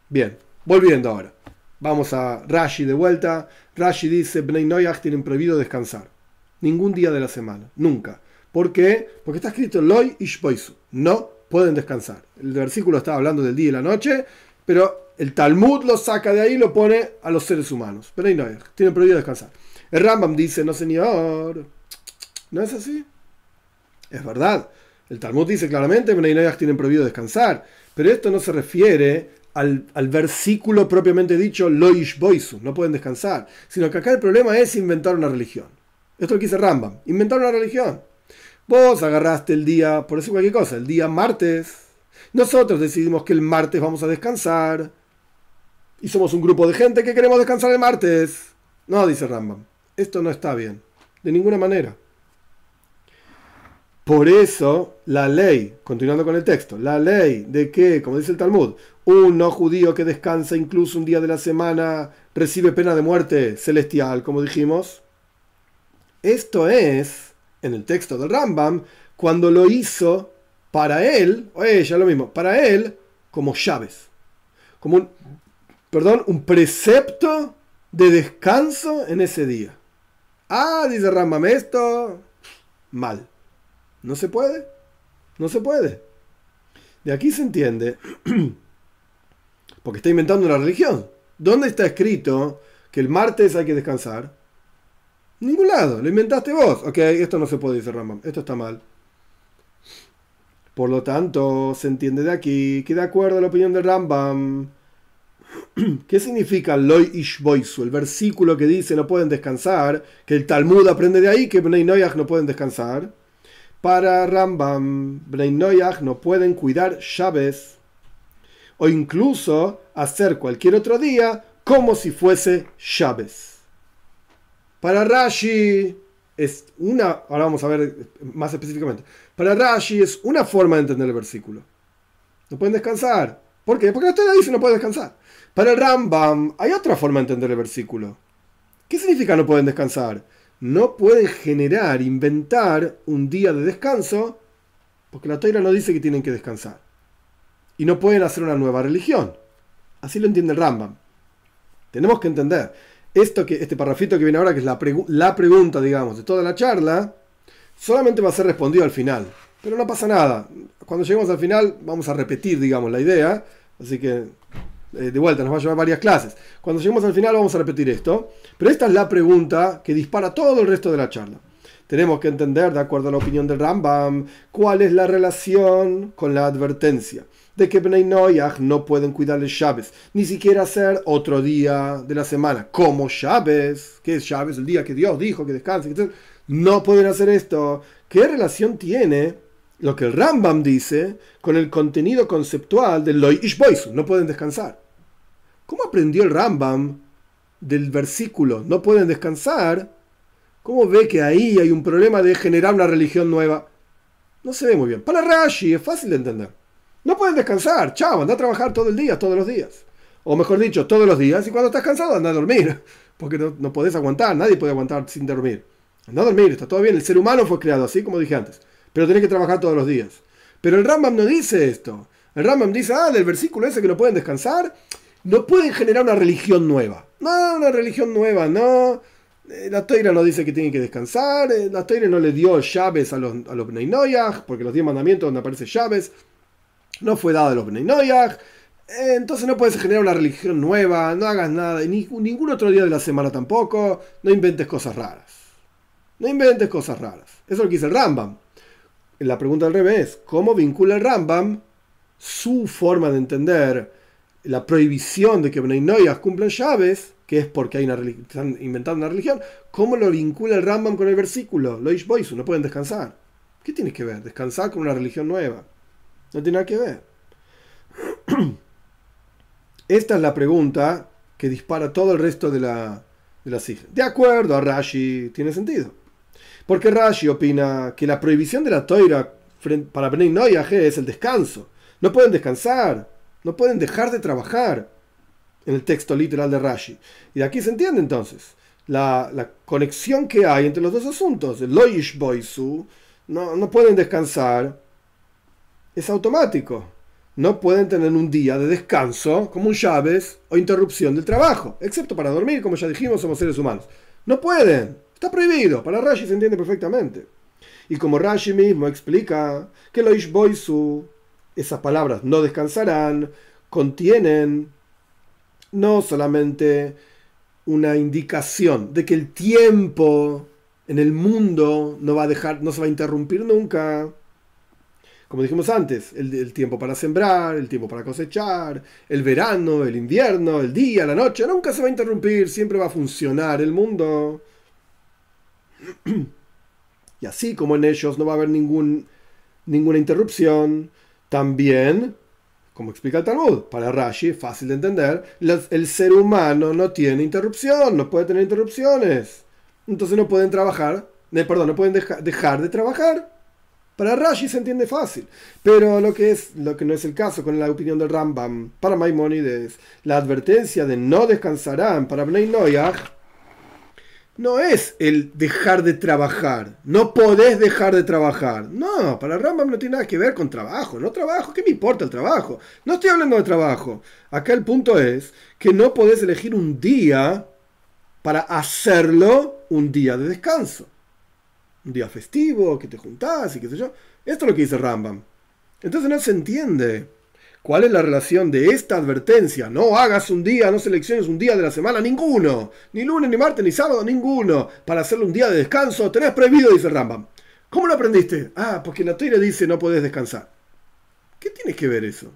Bien, volviendo ahora. Vamos a Rashi de vuelta. Rashi dice, Bnei Noyach tienen prohibido descansar. Ningún día de la semana, nunca. ¿Por qué? Porque está escrito Loy Ishboisu. No pueden descansar. El versículo está hablando del día y la noche, pero el Talmud lo saca de ahí y lo pone a los seres humanos. Bnei Noyach tienen prohibido descansar. El Rambam dice, no señor. ¿No es así? Es verdad. El Talmud dice claramente, Noyach tienen prohibido descansar. Pero esto no se refiere al, versículo propiamente dicho, Loish Boisu, no pueden descansar, sino que acá el problema es inventar una religión. Esto es lo que dice Rambam, inventar una religión. Vos agarraste el día, por decir cualquier cosa, el día martes. Nosotros decidimos que el martes vamos a descansar. Y somos un grupo de gente que queremos descansar el martes. No, dice Rambam. Esto no está bien. De ninguna manera. Por eso, la ley, continuando con el texto, la ley de que, como dice el Talmud, un no judío que descansa incluso un día de la semana recibe pena de muerte celestial, como dijimos. Esto es, en el texto del Rambam, cuando lo hizo para él, o ella lo mismo, para él, como llaves. Como un, perdón, un precepto de descanso en ese día. Ah, dice Rambam, esto mal. No se puede. No se puede. De aquí se entiende, porque está inventando una religión. ¿Dónde está escrito que el martes hay que descansar? Ningún lado, lo inventaste vos. Ok, esto no se puede, dice Rambam. Esto está mal. Por lo tanto, se entiende de aquí que de acuerdo a la opinión de Rambam, ¿qué significa Loy Ishboisu? El versículo que dice no pueden descansar, que el Talmud aprende de ahí que Bnei Noyach no pueden descansar. Para Rambam, Bnei Noyach no pueden cuidar llaves o incluso hacer cualquier otro día como si fuese llaves. Para Rashi es una, ahora vamos a ver más específicamente, para Rashi es una forma de entender el versículo. No pueden descansar. ¿Por qué? Porque usted dice no puede descansar. Para el Rambam hay otra forma de entender el versículo. ¿Qué significa no pueden descansar? no pueden generar, inventar un día de descanso, porque la toira no dice que tienen que descansar. Y no pueden hacer una nueva religión. Así lo entiende el Rambam. Tenemos que entender. Esto que, este parrafito que viene ahora, que es la, la pregunta, digamos, de toda la charla, solamente va a ser respondido al final. Pero no pasa nada. Cuando lleguemos al final, vamos a repetir, digamos, la idea. Así que eh, de vuelta, nos va a llevar varias clases. Cuando lleguemos al final vamos a repetir esto, pero esta es la pregunta que dispara todo el resto de la charla. Tenemos que entender, de acuerdo a la opinión del Rambam, cuál es la relación con la advertencia de que Bnei Noyach no pueden cuidarle llaves, ni siquiera hacer otro día de la semana, como llaves, que es llaves, el día que Dios dijo que descanse, no pueden hacer esto. ¿Qué relación tiene lo que el Rambam dice con el contenido conceptual del Loy Ishboisu, no pueden descansar. ¿Cómo aprendió el Rambam del versículo no pueden descansar? ¿Cómo ve que ahí hay un problema de generar una religión nueva? No se ve muy bien. Para Rashi es fácil de entender. No pueden descansar, chao, anda a trabajar todo el día, todos los días. O mejor dicho, todos los días, y cuando estás cansado anda a dormir, porque no, no podés aguantar, nadie puede aguantar sin dormir. Anda a dormir, está todo bien, el ser humano fue creado así, como dije antes pero tenés que trabajar todos los días. Pero el Rambam no dice esto. El Rambam dice, ah, del versículo ese que no pueden descansar, no pueden generar una religión nueva. No, una religión nueva, no. Eh, la Toira no dice que tienen que descansar. Eh, la Toira no le dio llaves a los, a los porque los 10 mandamientos donde aparece llaves no fue dado a los Bnei eh, entonces no puedes generar una religión nueva, no hagas nada, ni, ningún otro día de la semana tampoco, no inventes cosas raras. No inventes cosas raras. Eso es lo que dice el Rambam la pregunta al revés, ¿cómo vincula el Rambam su forma de entender la prohibición de que Noyah cumplan llaves, que es porque hay una están inventando una religión, ¿cómo lo vincula el Rambam con el versículo? Loish Boisu, no pueden descansar. ¿Qué tiene que ver? Descansar con una religión nueva. No tiene nada que ver. Esta es la pregunta que dispara todo el resto de la, de la De acuerdo a Rashi, tiene sentido. Porque Rashi opina que la prohibición de la toira para Bnei Noyah es el descanso. No pueden descansar, no pueden dejar de trabajar en el texto literal de Rashi. Y de aquí se entiende entonces la, conexión que hay entre los dos asuntos. El Loish Boisu, no, no pueden descansar, es automático. No pueden tener un día de descanso como un llaves o interrupción del trabajo, excepto para dormir, como ya dijimos, somos seres humanos. No pueden. Está prohibido. Para Rashi se entiende perfectamente. Y como Rashi mismo explica que lo Ishboisu, esas palabras no descansarán, contienen no solamente una indicación de que el tiempo en el mundo no va a dejar, no se va a interrumpir nunca. Como dijimos antes, el, el, tiempo para sembrar, el tiempo para cosechar, el verano, el invierno, el día, la noche, nunca se va a interrumpir, siempre va a funcionar el mundo. Y así como en ellos no va a haber ningún, ninguna interrupción, también, como explica el Talmud, para Rashi, fácil de entender, el ser humano no tiene interrupción, no puede tener interrupciones. Entonces no pueden trabajar, eh, perdón, no pueden dejar de trabajar. Para Rashi se entiende fácil, pero lo que, es, lo que no es el caso con la opinión del Rambam, para Maimonides, la advertencia de no descansarán para Bnei Noyah no es el dejar de trabajar. No podés dejar de trabajar. No, para Rambam no tiene nada que ver con trabajo. No trabajo, ¿qué me importa el trabajo? No estoy hablando de trabajo. Acá el punto es que no podés elegir un día para hacerlo un día de descanso. Un día festivo, que te juntás y qué sé yo. Esto es lo que dice Rambam. Entonces no se entiende. ¿Cuál es la relación de esta advertencia? No hagas un día, no selecciones un día de la semana, ninguno. Ni lunes, ni martes, ni sábado, ninguno. Para hacerle un día de descanso, tenés prohibido, dice Rambam. ¿Cómo lo aprendiste? Ah, porque la teoría dice no podés descansar. ¿Qué tiene que ver eso?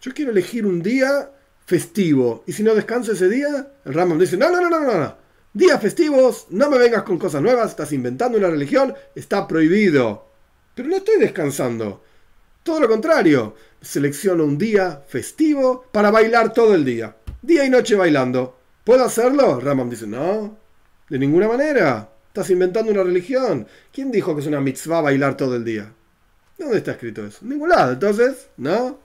Yo quiero elegir un día festivo. Y si no descanso ese día, el Rambam dice, no, no, no, no, no, no. Días festivos, no me vengas con cosas nuevas, estás inventando una religión, está prohibido. Pero no estoy descansando. Todo lo contrario, selecciono un día festivo para bailar todo el día. Día y noche bailando. ¿Puedo hacerlo? Ramam dice, no, de ninguna manera. Estás inventando una religión. ¿Quién dijo que es una mitzvah bailar todo el día? ¿Dónde está escrito eso? En ningún lado. Entonces, ¿no?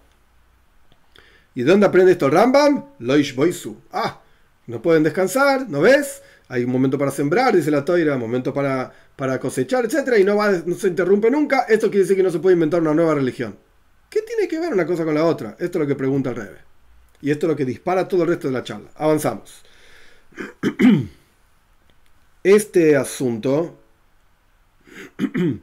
¿Y de dónde aprende esto Rambam? Loish Boisu. Ah, no pueden descansar, ¿no ves? Hay un momento para sembrar, dice la toira, momento para, para cosechar, etc. Y no se interrumpe nunca. Esto quiere decir que no se puede inventar una nueva religión. ¿Qué tiene que ver una cosa con la otra? Esto es lo que pregunta el Rebe. Y esto es lo que dispara todo el resto de la charla. Avanzamos. Este asunto,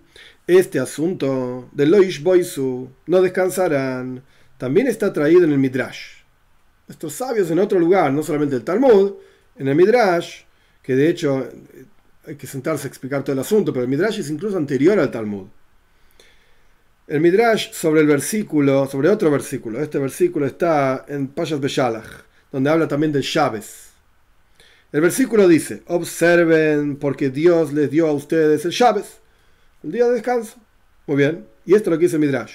este asunto de Loish Boisu, no descansarán, también está traído en el Midrash. Nuestros sabios en otro lugar, no solamente el Talmud, en el Midrash, que de hecho hay que sentarse a explicar todo el asunto, pero el Midrash es incluso anterior al Talmud. El Midrash sobre el versículo, sobre otro versículo, este versículo está en Payas Beshalach, donde habla también de Shabes. El versículo dice, observen porque Dios les dio a ustedes el Shabes, el día de descanso. Muy bien, y esto es lo que dice Midrash.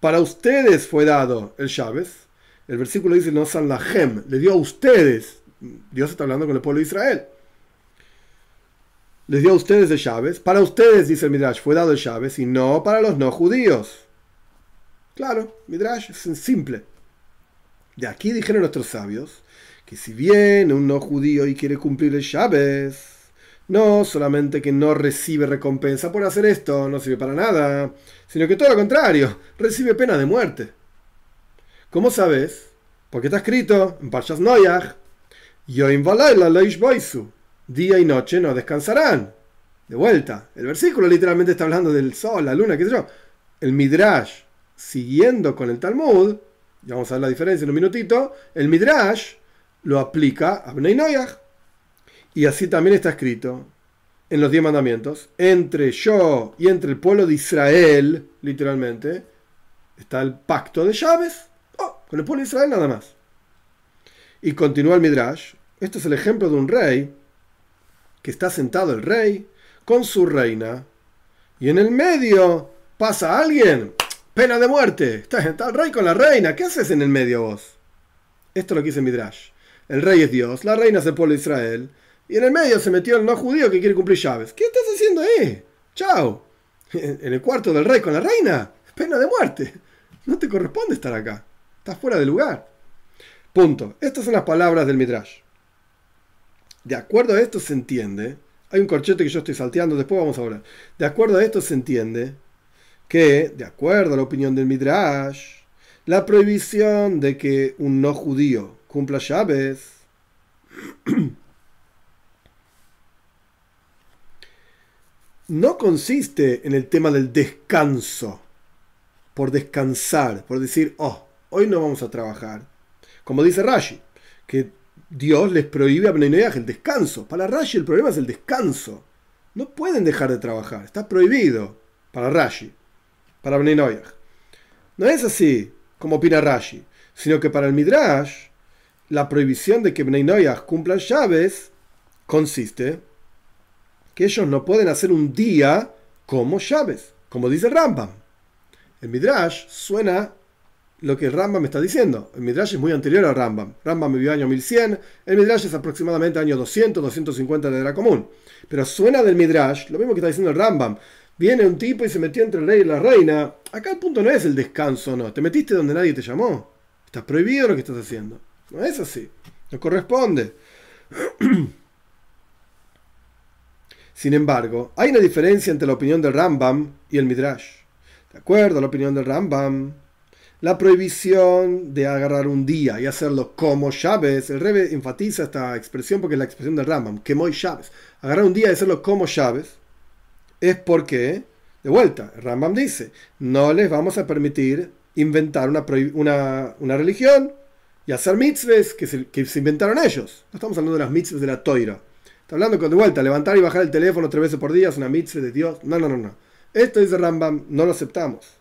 Para ustedes fue dado el Shabes. El versículo dice, no san la gem, le dio a ustedes. Dios está hablando con el pueblo de Israel les dio a ustedes de llaves. Para ustedes, dice el Midrash, fue dado de llaves y no para los no judíos. Claro, Midrash es simple. De aquí dijeron nuestros sabios que si viene un no judío y quiere cumplir el llaves, no solamente que no recibe recompensa por hacer esto, no sirve para nada, sino que todo lo contrario, recibe pena de muerte. ¿Cómo sabes? Porque está escrito en Parshas Noyach, Yoim la Leish Boisu día y noche no descansarán. De vuelta, el versículo literalmente está hablando del sol, la luna, qué sé yo. El Midrash, siguiendo con el Talmud, ya vamos a ver la diferencia en un minutito, el Midrash lo aplica a Bnei Noyach. Y así también está escrito en los diez mandamientos, entre yo y entre el pueblo de Israel, literalmente, está el pacto de llaves, oh, con el pueblo de Israel nada más. Y continúa el Midrash. Este es el ejemplo de un rey que está sentado el rey con su reina y en el medio pasa alguien, pena de muerte. Está, el rey con la reina. ¿Qué haces en el medio vos? Esto es lo que dice Midrash. El rey es Dios, la reina es el pueblo de Israel. Y en el medio se metió el no judío que quiere cumplir llaves. ¿Qué estás haciendo ahí? Chao. En el cuarto del rey con la reina. Pena de muerte. No te corresponde estar acá. Estás fuera de lugar. Punto. Estas son las palabras del Midrash. De acuerdo a esto se entiende. Hay un corchete que yo estoy salteando, después vamos a hablar. De acuerdo a esto se entiende que, de acuerdo a la opinión del Midrash, la prohibición de que un no judío cumpla llaves no consiste en el tema del descanso, por descansar, por decir, oh, hoy no vamos a trabajar. Como dice Rashi, que Dios les prohíbe a Bnei el descanso. Para Rashi el problema es el descanso. No pueden dejar de trabajar, está prohibido para Rashi, para Bnei No es así como opina Rashi, sino que para el Midrash la prohibición de que Bnei cumplan llaves consiste que ellos no pueden hacer un día como llaves, como dice Rambam. El Midrash suena lo que el Rambam está diciendo. El Midrash es muy anterior a Rambam. Rambam vivió año 1100, el Midrash es aproximadamente año 200, 250 de la común. Pero suena del Midrash, lo mismo que está diciendo el Rambam. Viene un tipo y se metió entre el rey y la reina. Acá el punto no es el descanso, no. Te metiste donde nadie te llamó. Estás prohibido lo que estás haciendo. No es así. No corresponde. Sin embargo, hay una diferencia entre la opinión del Rambam y el Midrash. De acuerdo a la opinión del Rambam, la prohibición de agarrar un día y hacerlo como llaves, el Rebe enfatiza esta expresión porque es la expresión del Rambam, que muy llaves. Agarrar un día y hacerlo como llaves es porque, de vuelta, el Rambam dice, no les vamos a permitir inventar una, religión y hacer mitzvahs que se, que se inventaron ellos. No estamos hablando de las mitzvahs de la toira. Está hablando con de vuelta, levantar y bajar el teléfono tres veces por día es una mitzvah de Dios. No, no, no, no. Esto dice Rambam, no lo aceptamos.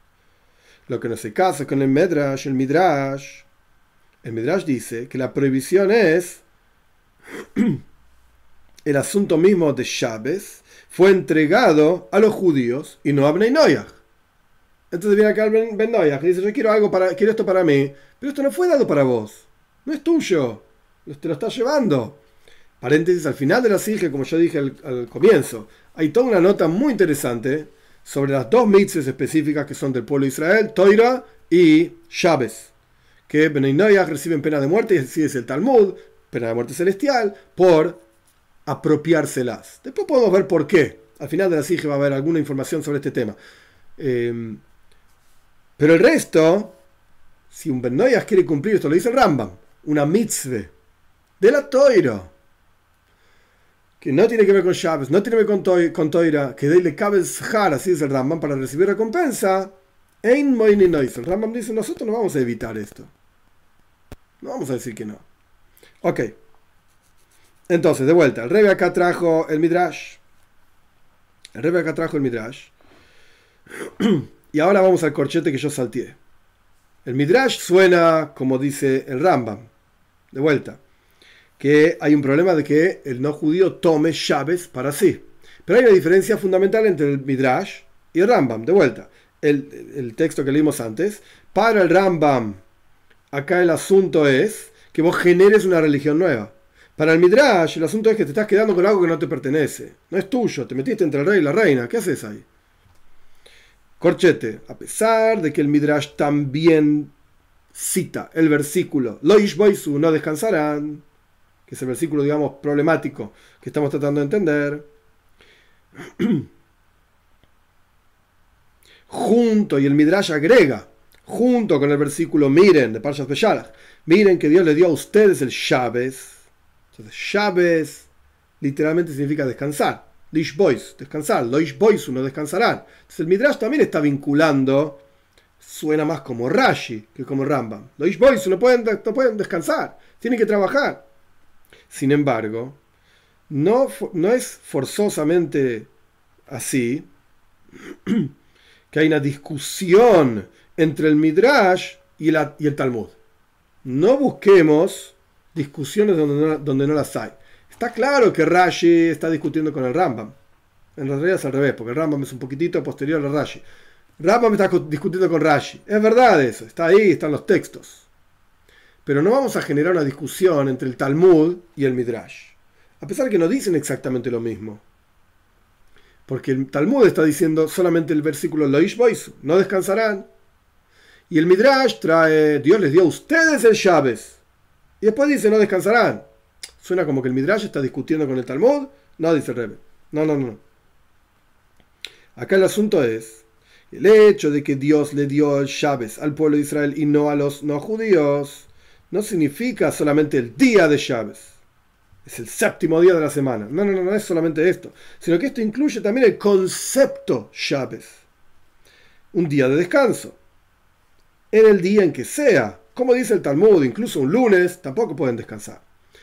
Lo que no se casa con el Midrash, el Midrash, el Midrash dice que la prohibición es el asunto mismo de Shabes fue entregado a los judíos y no a Bnei Entonces viene acá Ben, ben y dice, yo quiero algo para, quiero esto para mí, pero esto no fue dado para vos, no es tuyo, te lo estás llevando. Paréntesis, al final de la sige, como yo dije al, comienzo, hay toda una nota muy interesante sobre las dos mitzvahs específicas que son del pueblo de Israel, Toira y Shabes, que Benay reciben pena de muerte, y así es el Talmud, pena de muerte celestial, por apropiárselas. Después podemos ver por qué. Al final de la sige va a haber alguna información sobre este tema. Em, pero el resto, si un Ben quiere cumplir, esto lo dice el Rambam, una mitzvah de la Toira que no tiene que ver con Shabbat, no tiene que ver con, con Toira, que le cabe el Sahar, así es el Rambam, para recibir recompensa, Ein Moini El Rambam dice, nosotros no vamos a evitar esto. No vamos a decir que no. Ok. Entonces, de vuelta, el Rebe acá trajo el Midrash. El Rebe acá trajo el Midrash. y ahora vamos al corchete que yo salteé. El Midrash suena como dice el Rambam. De vuelta que hay un problema de que el no judío tome llaves para sí. Pero hay una diferencia fundamental entre el Midrash y el Rambam. De vuelta, el, texto que leímos antes. Para el Rambam, acá el asunto es que vos generes una religión nueva. Para el Midrash, el asunto es que te estás quedando con algo que no te pertenece. No es tuyo, te metiste entre el rey y la reina. ¿Qué haces ahí? Corchete, a pesar de que el Midrash también cita el versículo Loish Boisu, no descansarán que es el versículo, digamos, problemático que estamos tratando de entender. junto, y el Midrash agrega, junto con el versículo miren de Parshas Beshalach, miren que Dios le dio a ustedes el Shabes. Entonces, Shabes literalmente significa descansar. Lish boys, descansar. Loish boys, uno descansarán. Entonces, el Midrash también está vinculando, suena más como Rashi que como Rambam. Loish boys, no pueden, no pueden descansar, tienen que trabajar. Sin embargo, no, no es forzosamente así que hay una discusión entre el Midrash y, y el Talmud. No busquemos discusiones donde no, donde no las hay. Está claro que Rashi está discutiendo con el Rambam. En realidad es al revés, porque el Rambam es un poquitito posterior a Rashi. Rambam está discutiendo con Rashi. Es verdad eso, está ahí, están los textos. Pero no vamos a generar una discusión entre el Talmud y el Midrash. A pesar de que no dicen exactamente lo mismo. Porque el Talmud está diciendo solamente el versículo Loish Boisu, no descansarán. Y el Midrash trae, Dios les dio a ustedes el Shabes. Y después dice, no descansarán. Suena como que el Midrash está discutiendo con el Talmud. No, dice el Rebbe. No, no, no. Acá el asunto es el hecho de que Dios le dio el Shabes al pueblo de Israel y no a los no judíos. No significa solamente el día de Shabes. Es el séptimo día de la semana. No, no, no, no es solamente esto. Sino que esto incluye también el concepto Shabes. Un día de descanso en el día en que sea. Como dice el Talmud, incluso un lunes tampoco pueden descansar.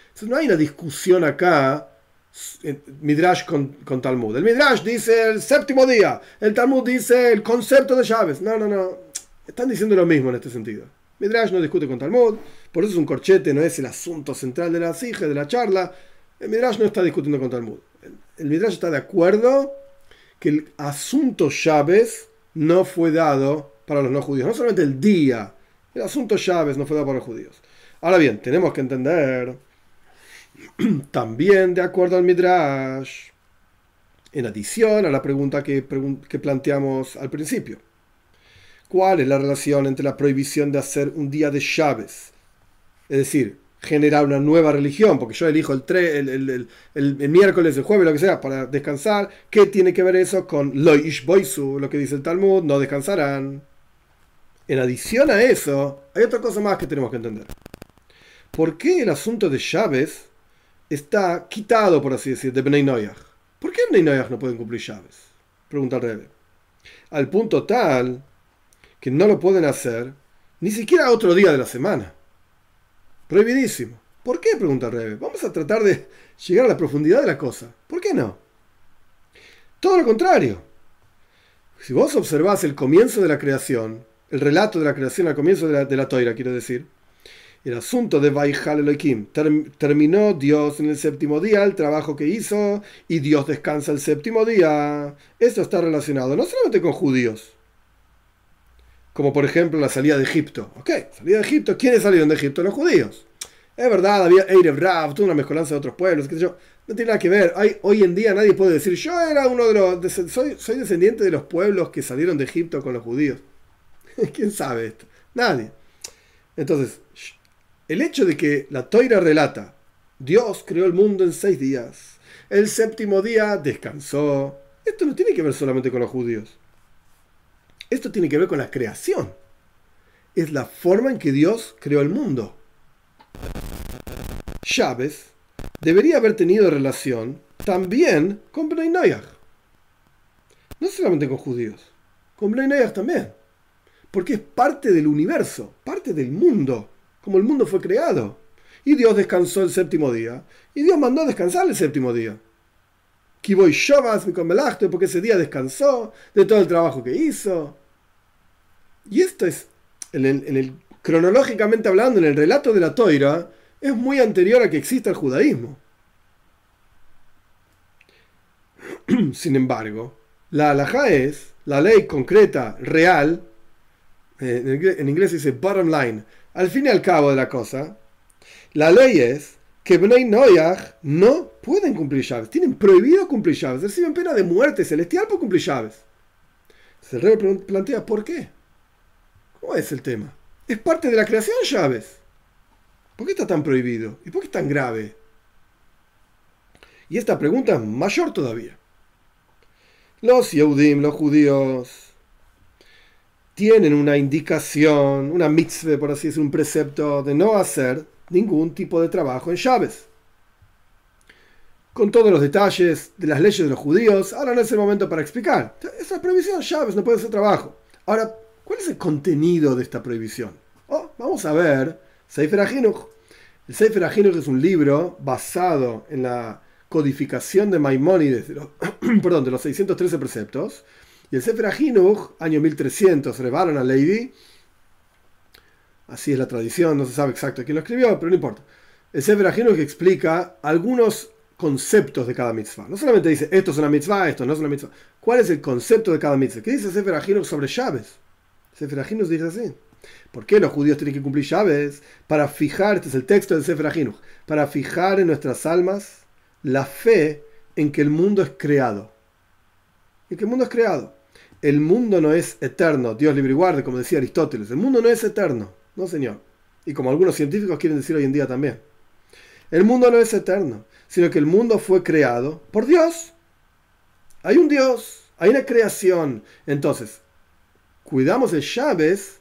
Entonces no hay una discusión acá, Midrash con, Talmud. El Midrash dice el séptimo día, el Talmud dice el concepto de llaves. No, no, no. Están diciendo lo mismo en este sentido. Midrash no discute con Talmud, por eso es un corchete, no es el asunto central de la sige, de la charla. El Midrash no está discutiendo con Talmud. El, Midrash está de acuerdo que el asunto llaves no fue dado para los no judíos. No solamente el día, el asunto llaves no fue dado para los judíos. Ahora bien, tenemos que entender también de acuerdo al Midrash, en adición a la pregunta que planteamos al principio. ¿Cuál es la relación entre la prohibición de hacer un día de llaves? Es decir, generar una nueva religión, porque yo elijo el, el, el, miércoles, el jueves, lo que sea, para descansar. ¿Qué tiene que ver eso con lo boisu, lo que dice el Talmud? No descansarán. En adición a eso, hay otra cosa más que tenemos que entender. ¿Por qué el asunto de llaves está quitado, por así decir, de Bnei Noyach? ¿Por qué Bnei Noyach no pueden cumplir llaves? Pregunta el Rebe. Al punto tal que no lo pueden hacer ni siquiera otro día de la semana. Prohibidísimo. ¿Por qué? Pregunta Rebe. Vamos a tratar de llegar a la profundidad de la cosa. ¿Por qué no? Todo lo contrario. Si vos observás el comienzo de la creación, el relato de la creación al comienzo de la, de toira, quiero decir. El asunto de Vaihal Elohim. terminó Dios en el séptimo día el trabajo que hizo y Dios descansa el séptimo día. Esto está relacionado no solamente con judíos, como por ejemplo la salida de Egipto. Ok, salida de Egipto. ¿Quiénes salieron de Egipto? Los judíos. Es verdad, había Erev Rav, toda una mezcolanza de otros pueblos, qué sé yo. No tiene nada que ver. Hay, hoy en día nadie puede decir, yo era uno de los. soy, soy descendiente de los pueblos que salieron de Egipto con los judíos. ¿Quién sabe esto? Nadie. Entonces, el hecho de que la toira relata, Dios creó el mundo en seis días, el séptimo día descansó, esto no tiene que ver solamente con los judíos. Esto tiene que ver con la creación. Es la forma en que Dios creó el mundo. Chávez debería haber tenido relación también con Bnei No solamente con judíos, con Bnei también porque es parte del universo, parte del mundo, como el mundo fue creado. Y Dios descansó el séptimo día, y Dios mandó descansar el séptimo día. voy Shabbat porque ese día descansó de todo el trabajo que hizo. Y esto es, en el, cronológicamente hablando, en el relato de la Toira, es muy anterior a que exista el judaísmo. Sin embargo, la halajá es la ley concreta, real, eh, en inglés dice bottom line, al fin y al cabo de la cosa, la ley es que Bnei Noyach no pueden cumplir llaves, tienen prohibido cumplir llaves, reciben pena de muerte celestial por cumplir llaves. Se plantea, ¿por qué? ¿Cómo es el tema? Es parte de la creación llaves. ¿Por qué está tan prohibido? ¿Y por qué es tan grave? Y esta pregunta es mayor todavía. Los Yehudim, los judíos, tienen una indicación, una mitzvah, por así decirlo, un precepto de no hacer ningún tipo de trabajo en llaves. Con todos los detalles de las leyes de los judíos, ahora no es el momento para explicar. Esa prohibición, llaves, no puede hacer trabajo. Ahora, ¿cuál es el contenido de esta prohibición? Oh, vamos a ver Sefer Ajinuch. El Sefer Ajinuch es un libro basado en la codificación de Maimónides, de los, perdón, de los 613 preceptos, Y el Sefer Ahinuch, año 1300, Rebaron a Levi, así es la tradición, no se sabe exacto quién lo escribió, pero no importa. El Sefer Ahinuch explica algunos conceptos de cada mitzvah. No solamente dice esto es una mitzvah, esto no es una mitzvah. ¿Cuál es el concepto de cada mitzvah? ¿Qué dice el Sefer Ahinuch sobre llaves? Sefer dice así. ¿Por qué los judíos tienen que cumplir llaves? Para fijar, este es el texto del Sefer para fijar en nuestras almas la fe en que el mundo es creado. En que el mundo es creado. El mundo no es eterno, Dios libre y guarde, como decía Aristóteles. El mundo no es eterno, no señor. Y como algunos científicos quieren decir hoy en día también. El mundo no es eterno, sino que el mundo fue creado por Dios. Hay un Dios, hay una creación. Entonces, cuidamos de llaves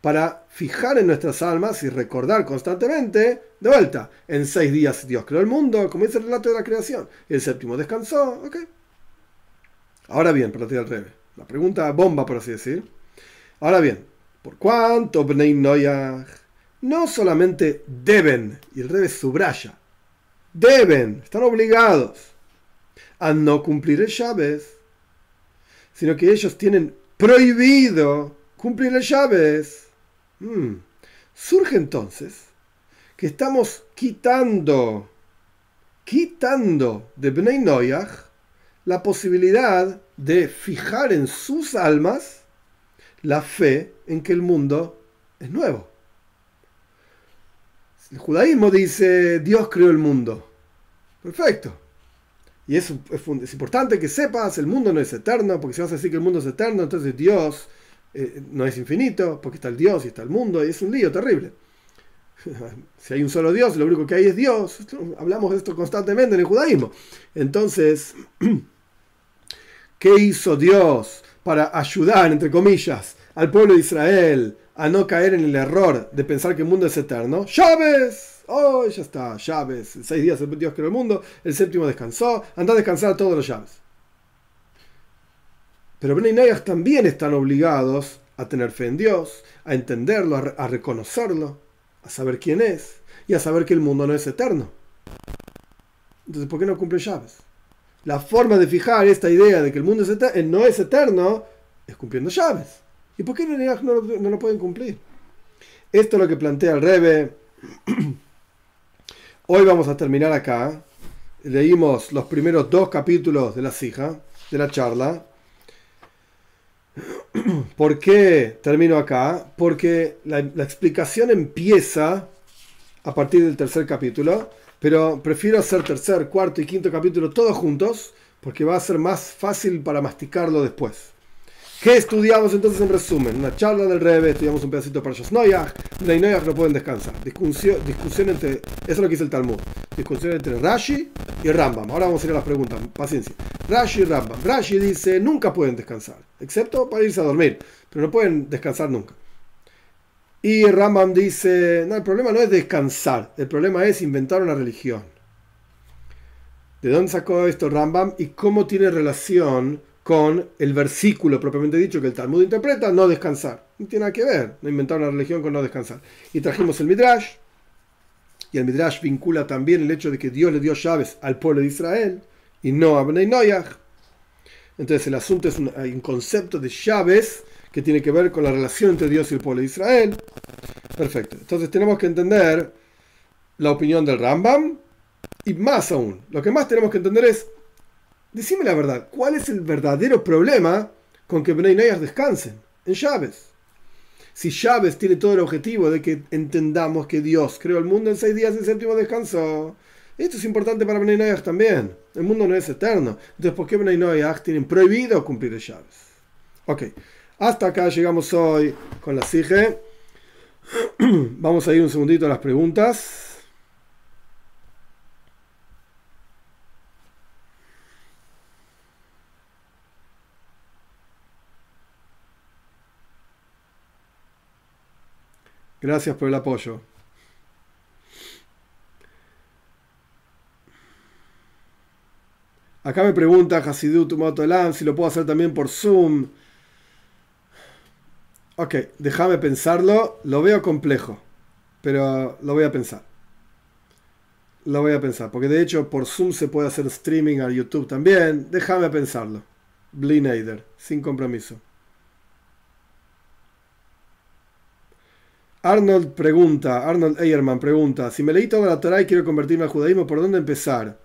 para fijar en nuestras almas y recordar constantemente, de vuelta, en seis días Dios creó el mundo, como dice el relato de la creación, el séptimo descansó, ok. Ahora bien, para ti al revés, la pregunta bomba, por así decir. Ahora bien, ¿por cuánto Bnei Noyah no solamente deben, y el revés subraya, deben, están obligados a no cumplir el Shabbat, sino que ellos tienen prohibido cumplir el Shabbat? Mm. Surge entonces que estamos quitando, quitando de Bnei Noyach la posibilidad de fijar en sus almas la fe en que el mundo es nuevo. El judaísmo dice Dios creó el mundo. Perfecto. Y es, es, importante que sepas, el mundo no es eterno, porque si vas a decir que el mundo es eterno, entonces Dios eh, no es infinito, porque está el Dios y está el mundo, y es un lío terrible. si hay un solo Dios, lo único que hay es Dios. Hablamos de esto constantemente en el judaísmo. Entonces, ¿qué hizo Dios para ayudar, entre comillas, al pueblo de Israel a no caer en el error de pensar que el mundo es eterno? ¡Llaves! Oh, ya está, llaves. Seis días Dios creó el mundo, el séptimo descansó. Anda a descansar todos los llaves. Pero Bnei Noyach también están obligados a tener fe en Dios, a entenderlo, a, reconocerlo, a saber quién es y a saber que el mundo no es eterno. Entonces, ¿por qué no cumple llaves? La forma de fijar esta idea de que el mundo eh, no es eterno es cumpliendo llaves. ¿Y por qué no, no, lo pueden cumplir? Esto es lo que plantea el Rebe. Hoy vamos a terminar acá. Leímos los primeros dos capítulos de la Sija, de la charla. ¿Por qué termino acá? Porque la, explicación empieza a partir del tercer capítulo, pero prefiero hacer tercer, cuarto y quinto capítulo todos juntos, porque va a ser más fácil para masticarlo después. ¿Qué estudiamos entonces en resumen? Una charla del Rebe, estudiamos un pedacito Noyach, y Noyach no pueden descansar. Discusión, discusión entre, eso es lo que dice el Talmud, discusión entre Rashi y Rambam. Ahora vamos a ir a las preguntas, paciencia. Rashi y Rambam. Rashi dice, nunca pueden descansar, excepto para irse a dormir, pero no pueden descansar nunca. Y Rambam dice, no, el problema no es descansar, el problema es inventar una religión. ¿De dónde sacó esto Rambam y cómo tiene relación con el versículo propiamente dicho que el Talmud interpreta, no descansar. No tiene nada que ver, no inventar una religión con no descansar. Y trajimos el Midrash, y el Midrash vincula también el hecho de que Dios le dio llaves al pueblo de Israel y no a Bnei Noyach. Entonces el asunto es un, un, concepto de llaves que tiene que ver con la relación entre Dios y el pueblo de Israel. Perfecto. Entonces tenemos que entender la opinión del Rambam y más aún, lo que más tenemos que entender es Decime la verdad, ¿cuál es el verdadero problema con que Bnei Noyach descansen en llaves? Si llaves tiene todo el objetivo de que entendamos que Dios creó el mundo en seis días y el séptimo descanso, esto es importante para Bnei también. El mundo no es eterno. Entonces, ¿por qué Bnei Noyach tienen prohibido cumplir llaves? Ok, hasta acá llegamos hoy con la SIGE. Vamos a ir un segundito a las preguntas. Gracias por el apoyo. Acá me pregunta Hasidut Elam si lo puedo hacer también por Zoom. Ok, déjame pensarlo. Lo veo complejo, pero lo voy a pensar. Lo voy a pensar, porque de hecho por Zoom se puede hacer streaming a YouTube también. Déjame pensarlo. Blineider, sin compromiso. Arnold pregunta, Arnold Eyerman pregunta, si me leí toda la Torah y quiero convertirme al judaísmo, ¿por dónde empezar?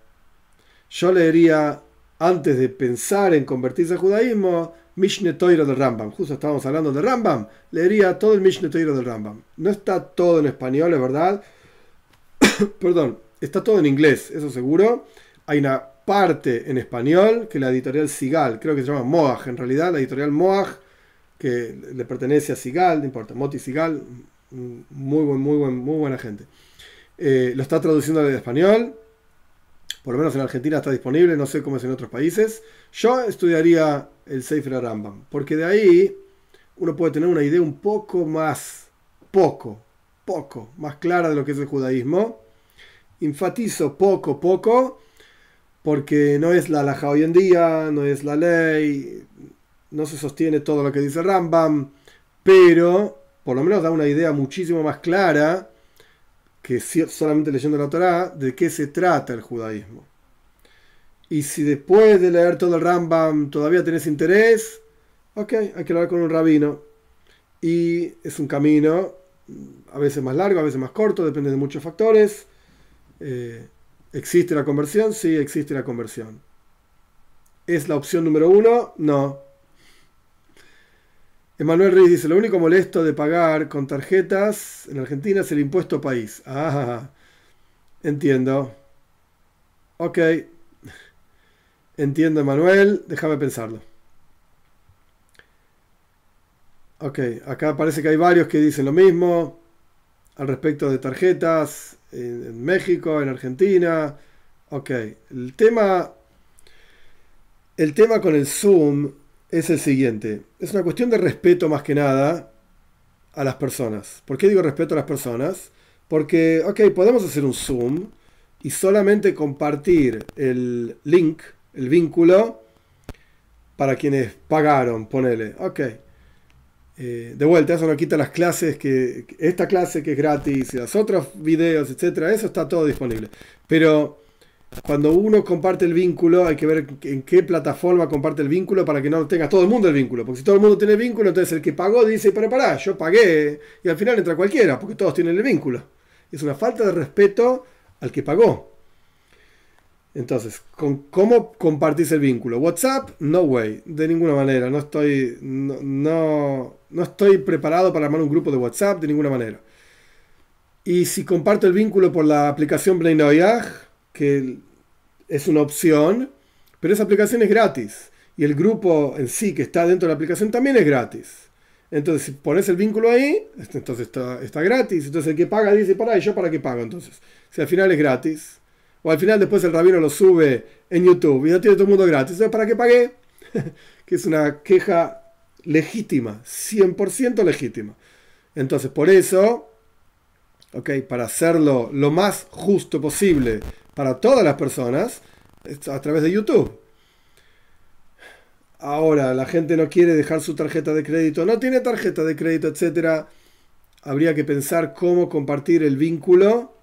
Yo leería, antes de pensar en convertirse al judaísmo, Mishne Toiro del Rambam. Justo estábamos hablando de Rambam. Leería todo el Mishne Toiro del Rambam. No está todo en español, es verdad. Perdón, está todo en inglés, eso seguro. Hay una parte en español que la editorial Sigal, creo que se llama Moag en realidad, la editorial Moag, que le pertenece a Sigal, no importa, Moti Sigal, muy, buen, muy, buen, muy buena gente. Eh, lo está traduciendo al español, por lo menos en Argentina está disponible, no sé cómo es en otros países. Yo estudiaría el Sefer Rambam, porque de ahí uno puede tener una idea un poco más, poco, poco, más clara de lo que es el judaísmo. Enfatizo poco, poco, porque no es la alhaja hoy en día, no es la ley, no se sostiene todo lo que dice Rambam, pero por lo menos da una idea muchísimo más clara que solamente leyendo la Torah de qué se trata el judaísmo. Y si después de leer todo el Rambam todavía tenés interés, ok, hay que hablar con un rabino. Y es un camino a veces más largo, a veces más corto, depende de muchos factores. Eh, ¿Existe la conversión? Sí, existe la conversión. ¿Es la opción número uno? No. Emanuel Reyes dice, lo único molesto de pagar con tarjetas en Argentina es el impuesto país. Ah, entiendo. Ok. Entiendo, Emanuel. Déjame pensarlo. Ok, acá parece que hay varios que dicen lo mismo al respecto de tarjetas en, México, en Argentina. Ok, el tema, el tema con el Zoom es el siguiente. Es una cuestión de respeto más que nada a las personas. ¿Por qué digo respeto a las personas? Porque, ok, podemos hacer un Zoom y solamente compartir el link, el vínculo, para quienes pagaron, ponele. Ok. Eh, de vuelta, eso no quita las clases, que esta clase que es gratis, y los otros videos, etcétera, eso está todo disponible. Pero cuando uno comparte el vínculo, hay que ver en qué plataforma comparte el vínculo para que no tenga todo el mundo el vínculo. Porque si todo el mundo tiene el vínculo, entonces el que pagó dice, pero pará, yo pagué. Y al final entra cualquiera, porque todos tienen el vínculo. Es una falta de respeto al que pagó. Entonces, ¿cómo compartís el vínculo? WhatsApp, no way, de ninguna manera. No estoy, no, no, estoy preparado para armar un grupo de WhatsApp de ninguna manera. Y si comparto el vínculo por la aplicación Play que es una opción, pero esa aplicación es gratis. Y el grupo en sí que está dentro de la aplicación también es gratis. Entonces, si pones el vínculo ahí, este, entonces está, está gratis. Entonces el que paga dice, para, ¿y yo para qué pago entonces? Si al final es gratis. O al final después el rabino lo sube en YouTube y ya tiene todo el mundo gratis. ¿para qué pagué? que es una queja legítima, 100% legítima. Entonces, por eso, ok, para hacerlo lo más justo posible para todas las personas a través de YouTube. Ahora, la gente no quiere dejar su tarjeta de crédito, no tiene tarjeta de crédito, etc. Habría que pensar cómo compartir el vínculo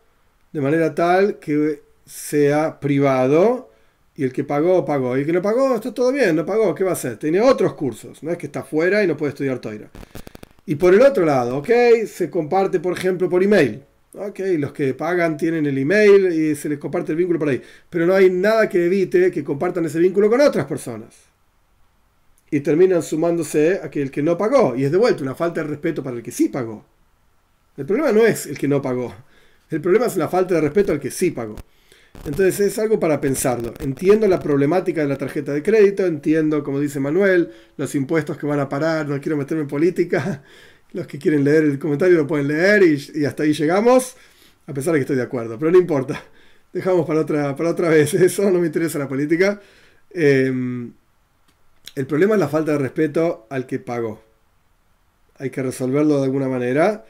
de manera tal que sea privado y el que pagó, pagó. Y el que no pagó, está todo bien, no pagó, ¿qué va a hacer? Tiene otros cursos, no es que está fuera y no puede estudiar Toira. Y por el otro lado, ok, se comparte, por ejemplo, por email. Ok, los que pagan tienen el email y se les comparte el vínculo por ahí. Pero no hay nada que evite que compartan ese vínculo con otras personas. Y terminan sumándose a que el que no pagó. Y es de vuelta una falta de respeto para el que sí pagó. El problema no es el que no pagó. El problema es la falta de respeto al que sí pagó. Entonces es algo para pensarlo. Entiendo la problemática de la tarjeta de crédito, entiendo, como dice Manuel, los impuestos que van a parar, no quiero meterme en política, los que quieren leer el comentario lo pueden leer y, hasta ahí llegamos, a pesar de que estoy de acuerdo, pero no importa. Dejamos para otra, para otra vez, eso no me interesa la política. Em, el problema es la falta de respeto al que pagó. Hay que resolverlo de alguna manera.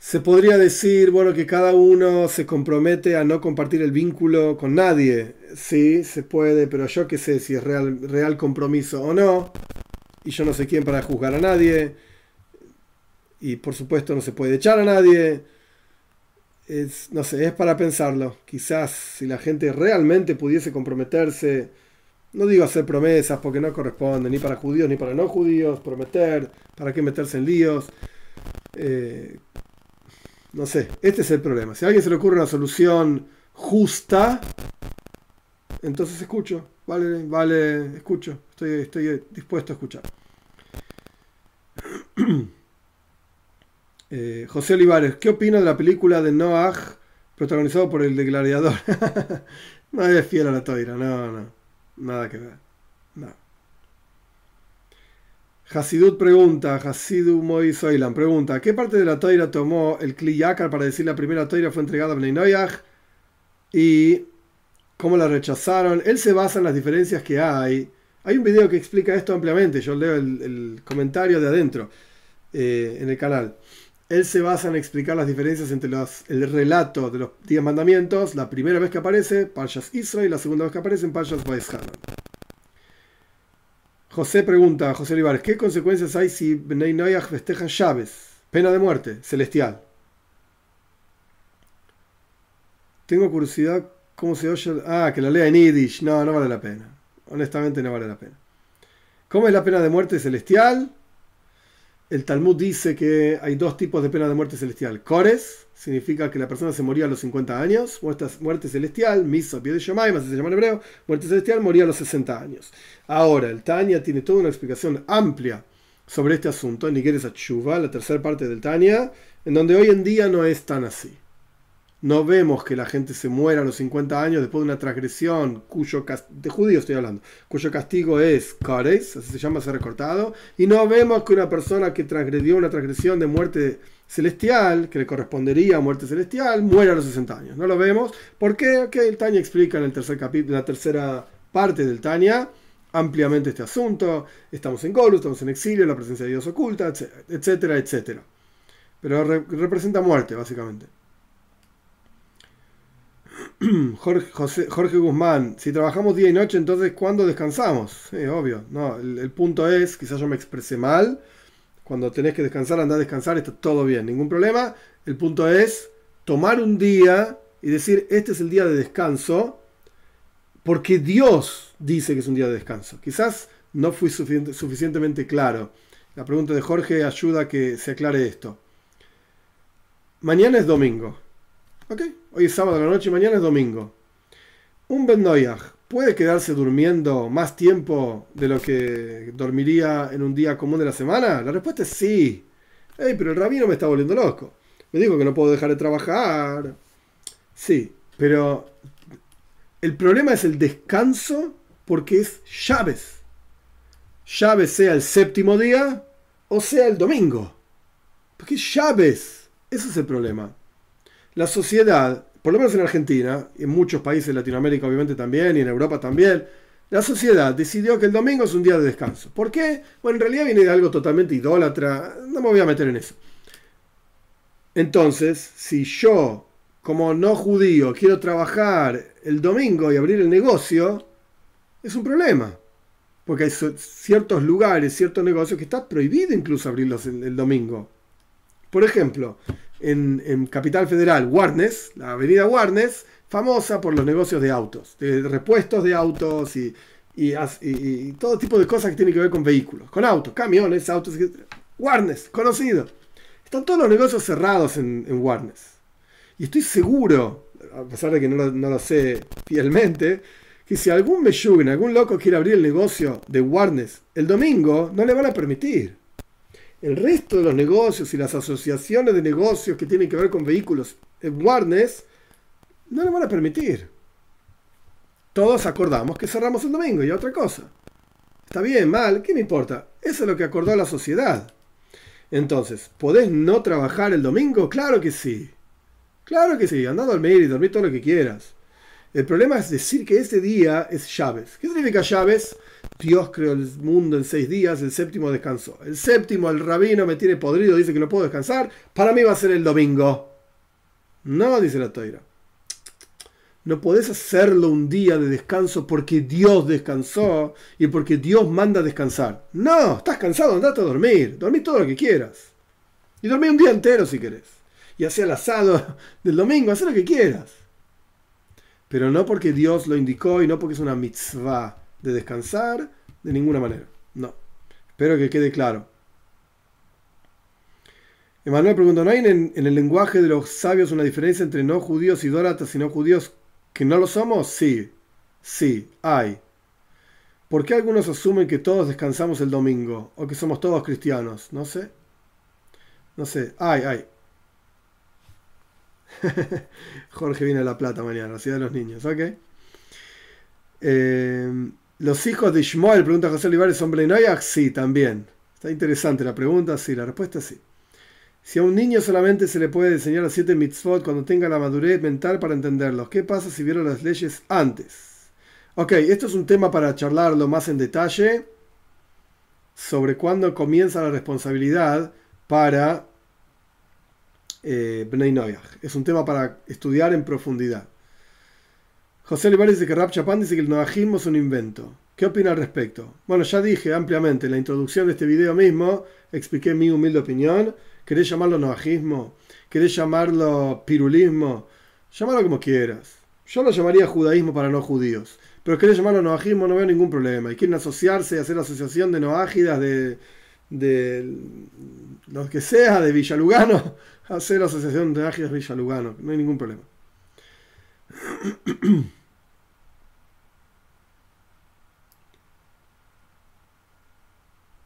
Se podría decir, bueno, que cada uno se compromete a no compartir el vínculo con nadie. Sí, se puede, pero yo qué sé si es real, real compromiso o no. Y yo no sé quién para juzgar a nadie y por supuesto no se puede echar a nadie. no sé, es para pensarlo. Quizás si la gente realmente pudiese comprometerse No digo hacer promesas porque no corresponde ni para judíos ni para no judíos, prometer, para qué meterse en líos. Eh, no sé, este es el problema. Si a alguien se le ocurre una solución justa, entonces escucho, vale, vale, escucho, estoy, estoy dispuesto a escuchar. Eh, José Olivares, ¿qué opina de la película de Noah protagonizado por el de Gladiador? no es fiel a la toira, no, no, nada que ver. No. Pregunta, Hasidut Moy Soilan pregunta, ¿qué parte de la toira tomó el Kliyakar para decir la primera toira fue entregada a Bnei y cómo la rechazaron? Él se basa en las diferencias que hay. Hay un video que explica esto ampliamente, yo leo el, comentario de adentro eh, en el canal. Él se basa en explicar las diferencias entre el relato de los diez mandamientos, la primera vez que aparece, Parshas Israel, y la segunda vez que aparece en Parshas. José pregunta, José Olivares, ¿qué consecuencias hay si Bnei Noyach festejan llaves? Pena de muerte, celestial. Tengo curiosidad, ¿cómo se oye? Ah, que la lea en Yiddish. No, no vale la pena. Honestamente no vale la pena. ¿Cómo es la pena de muerte celestial? El Talmud dice que hay dos tipos de pena de muerte celestial. Kores, significa que la persona se moría a los 50 años. Muerte, celestial, Misa, pie de Shomai, se llama en hebreo. Muerte celestial, moría a los 60 años. Ahora, el Tania tiene toda una explicación amplia sobre este asunto. Nigueres Achuva, la tercera parte del Tania, en donde hoy en día no es tan así. No vemos que la gente se muera a los 50 años después de una transgresión cuyo de estoy hablando, cuyo castigo es kares, así se llama ser recortado, y no vemos que una persona que transgredió una transgresión de muerte celestial, que le correspondería a muerte celestial, muera a los 60 años. No lo vemos porque el Tania explica en el tercer capítulo, la tercera parte del Tania ampliamente este asunto. Estamos en Golu, estamos en exilio, la presencia de Dios oculta, etcétera, etcétera. Pero representa muerte, básicamente. Jorge, Guzmán, si trabajamos día y noche, entonces ¿cuándo descansamos? Sí, obvio. No, el, punto es, quizás yo me expresé mal. Cuando tenés que descansar, anda a descansar, está todo bien, ningún problema. El punto es tomar un día y decir, este es el día de descanso, porque Dios dice que es un día de descanso. Quizás no fui suficientemente claro. La pregunta de Jorge ayuda a que se aclare esto. Mañana es domingo. ¿Ok? Hoy es sábado de la noche y mañana es domingo. Un Ben puede quedarse durmiendo más tiempo de lo que dormiría en un día común de la semana. La respuesta es sí. Hey, pero el rabino me está volviendo loco. Me dijo que no puedo dejar de trabajar. Sí, pero el problema es el descanso porque es llaves. Llaves sea el séptimo día o sea el domingo. Porque llaves. Ese es el problema la sociedad, por lo menos en Argentina, en muchos países de Latinoamérica obviamente también, y en Europa también, la sociedad decidió que el domingo es un día de descanso. ¿Por qué? Bueno, en realidad viene de algo totalmente idólatra, no me voy a meter en eso. Entonces, si yo, como no judío, quiero trabajar el domingo y abrir el negocio, es un problema. Porque hay ciertos lugares, ciertos negocios que está prohibido incluso abrirlos el domingo. Por ejemplo, en, Capital Federal, Warnes, la avenida Warnes, famosa por los negocios de autos, de repuestos de autos y, todo tipo de cosas que tienen que ver con vehículos, con autos, camiones, autos. Warnes, conocido. Están todos los negocios cerrados en, Warnes. Y estoy seguro, a pesar de que no lo, sé fielmente, que si algún meyuguen, algún loco quiere abrir el negocio de Warnes el domingo, no le van a permitir el resto de los negocios y las asociaciones de negocios que tienen que ver con vehículos en Warnes no le van a permitir. Todos acordamos que cerramos el domingo y otra cosa. Está bien, mal, ¿qué me importa? Eso es lo que acordó la sociedad. Entonces, ¿podés no trabajar el domingo? Claro que sí. Claro que sí, anda a dormir y dormir todo lo que quieras. El problema es decir que ese día es llaves. ¿Qué significa llaves? Dios creó el mundo en seis días, el séptimo descansó. El séptimo, el rabino me tiene podrido, dice que no puedo descansar. Para mí va a ser el domingo. No, dice la toira. No podés hacerlo un día de descanso porque Dios descansó y porque Dios manda descansar. No, estás cansado, andate a dormir. Dormí todo lo que quieras. Y dormí un día entero si querés. Y hacía el asado del domingo, haz lo que quieras. Pero no porque Dios lo indicó y no porque es una mitzvah de descansar, de ninguna manera. No. Espero que quede claro. Emanuel pregunta, ¿no hay en, el lenguaje de los sabios una diferencia entre no judíos, idólatras y no judíos que no lo somos? Sí, sí, hay. ¿Por qué algunos asumen que todos descansamos el domingo o que somos todos cristianos? No sé. No sé, hay, hay. Jorge viene a La Plata mañana, la ciudad de los niños, ¿ok? Eh, ¿Los hijos de Ishmael, pregunta José Olivares, son Blenoyak? Sí, también. Está interesante la pregunta, sí, la respuesta es sí. Si a un niño solamente se le puede enseñar los siete mitzvot cuando tenga la madurez mental para entenderlos, ¿qué pasa si vieron las leyes antes? Ok, esto es un tema para charlarlo más en detalle sobre cuándo comienza la responsabilidad para eh, Es un tema para estudiar en profundidad. José Olivares dice que Rab Chapán dice que el noajismo es un invento. ¿Qué opina al respecto? Bueno, ya dije ampliamente en la introducción de este video mismo, expliqué mi humilde opinión. ¿Querés llamarlo noajismo? ¿Querés llamarlo pirulismo? Llámalo como quieras. Yo lo llamaría judaísmo para no judíos. Pero querés llamarlo noajismo, no veo ningún problema. Y quieren asociarse y hacer asociación de noágidas, de, de lo que sea, de Villalugano, hacer asociación de noágidas Villalugano. No hay ningún problema.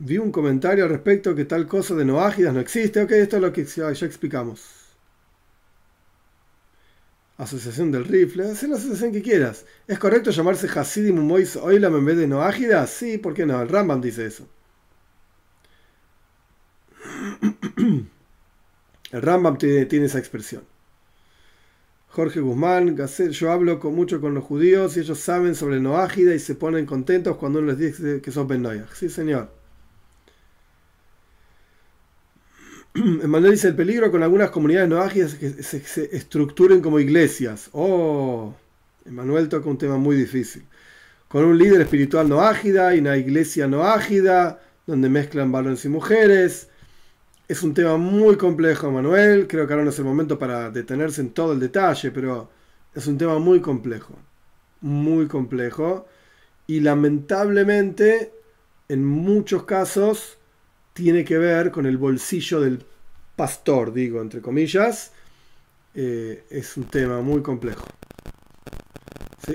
vi un comentario al respecto que tal cosa de noágidas no existe. Ok, esto es lo que ya, explicamos. Asociación del rifle, haz la asociación que quieras. ¿Es correcto llamarse Hasidim Mois Oilam en vez de Noágidas? Sí, ¿por qué no? El Rambam dice eso. El Rambam tiene, esa expresión. Jorge Guzmán, yo hablo con, mucho con los judíos y ellos saben sobre Noágida y se ponen contentos cuando uno les dice que son Ben Sí, señor. Emanuel dice el peligro con algunas comunidades noágidas que se, estructuren como iglesias. Oh, Emanuel toca un tema muy difícil. Con un líder espiritual noágida y una iglesia noágida, donde mezclan varones y mujeres. Es un tema muy complejo, Emanuel. Creo que ahora no es el momento para detenerse en todo el detalle, pero es un tema muy complejo. Muy complejo. Y lamentablemente, en muchos casos, tiene que ver con el bolsillo del pastor, digo, entre comillas. Eh, es un tema muy complejo. Sí,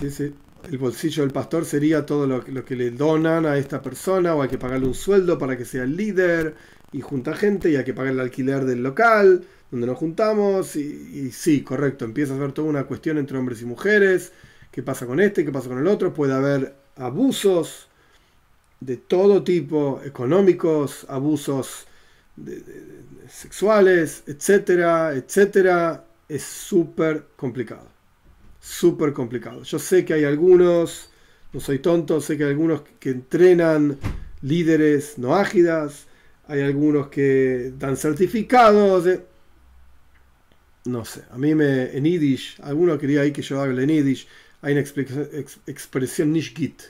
sí, sí. El bolsillo del pastor sería todo lo, que le donan a esta persona o hay que pagarle un sueldo para que sea el líder y junta gente y hay que pagar el alquiler del local donde nos juntamos y, y sí, correcto, empieza a ser toda una cuestión entre hombres y mujeres, qué pasa con este, qué pasa con el otro, puede haber abusos, de todo tipo, económicos, abusos sexuales, etcétera, etcétera, es súper complicado. Súper complicado. Yo sé que hay algunos, no soy tonto, sé que hay algunos que entrenan líderes no ágidas, hay algunos que dan certificados. no sé, a mí me, en Yiddish, alguno quería ahí que yo hable en Yiddish, hay una expresión, expresión nishgit,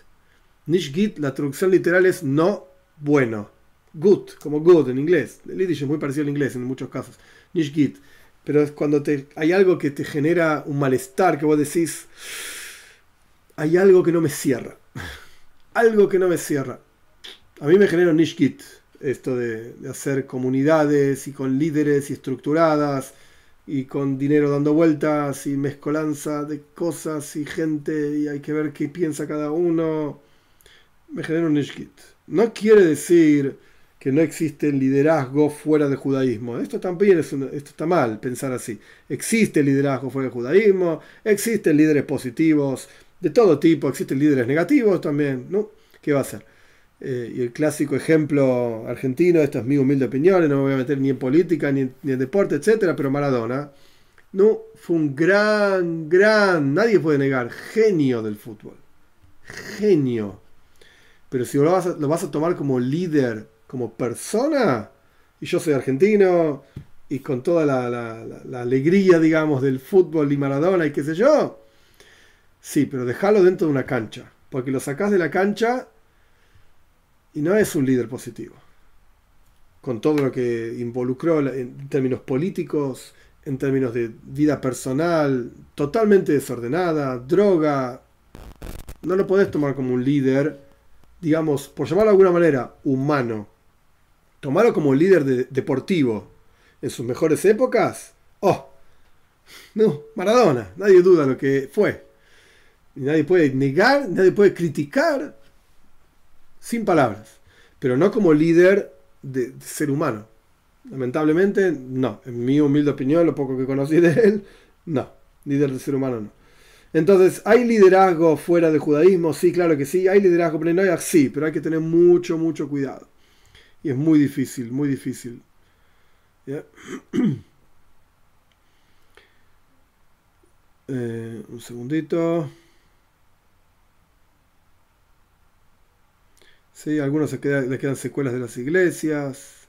Nishgit, la traducción literal es no bueno. Good, como good en inglés. El yiddish es muy parecido al inglés en muchos casos. Nishgit. Pero es cuando te, hay algo que te genera un malestar, que vos decís, hay algo que no me cierra. algo que no me cierra. A mí me genera Nishgit esto de, de hacer comunidades y con líderes y estructuradas y con dinero dando vueltas y mezcolanza de cosas y gente y hay que ver qué piensa cada uno me genera un. No quiere decir que no existe liderazgo fuera del judaísmo. Esto también es esto está mal pensar así. Existe liderazgo fuera del judaísmo, existen líderes positivos de todo tipo, existen líderes negativos también, ¿no? ¿Qué va a ser? Eh, y el clásico ejemplo argentino, esta es mi humilde opinión, no me voy a meter ni en política, ni en, ni en deporte, etcétera, pero Maradona, no, fue un gran, gran, nadie puede negar, genio del fútbol. Genio pero si lo vas, a, lo vas a tomar como líder, como persona, y yo soy argentino, y con toda la, alegría, digamos, del fútbol y Maradona y qué sé yo, sí, pero déjalo dentro de una cancha, porque lo sacás de la cancha y no es un líder positivo. Con todo lo que involucró en términos políticos, en términos de vida personal, totalmente desordenada, droga, no lo podés tomar como un líder, digamos, por llamarlo de alguna manera, humano. Tomarlo como líder deportivo en sus mejores épocas. Oh, no, Maradona, nadie duda lo que fue. Nadie puede negar, nadie puede criticar sin palabras. Pero no como líder de, ser humano. Lamentablemente, no. En mi humilde opinión, lo poco que conocí de él, no. Líder de ser humano no. Entonces, ¿hay liderazgo fuera del judaísmo? Sí, claro que sí. ¿Hay liderazgo pleno? Sí, pero hay que tener mucho, mucho cuidado. Y es muy difícil, muy difícil. Eh, un segundito. Sí, algunos se le quedan secuelas de las iglesias.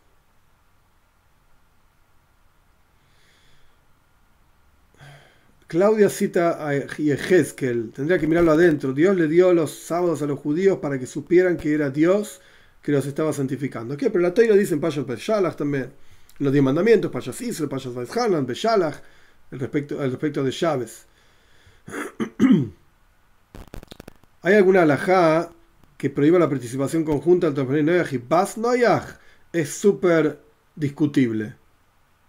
Claudia cita a Yehezkel, tendría que mirarlo adentro. Dios le dio los sábados a los judíos para que supieran que era Dios que los estaba santificando. ¿Qué? Pero la Torah dice en Payas también, los diez mandamientos, Payas Israel, Payas Vaishanan, Beshalach, al respecto, respecto de Chávez. ¿Hay alguna alajá que prohíba la participación conjunta entre Noyaj y Bas Noyaj? Es súper discutible.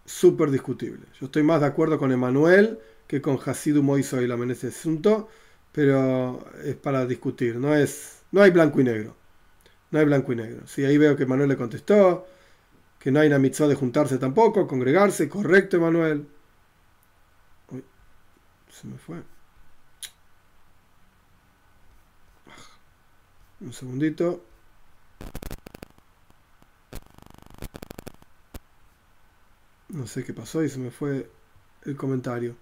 Súper discutible. Yo estoy más de acuerdo con Emanuel que con Hasidu Moiso y la en ese asunto, pero es para discutir, no es no hay blanco y negro. No hay blanco y negro. Sí, ahí veo que Manuel le contestó que no hay una mitzvah de juntarse tampoco, congregarse, correcto, Emanuel. Uy, se me fue. Un segundito. No sé qué pasó y se me fue el comentario.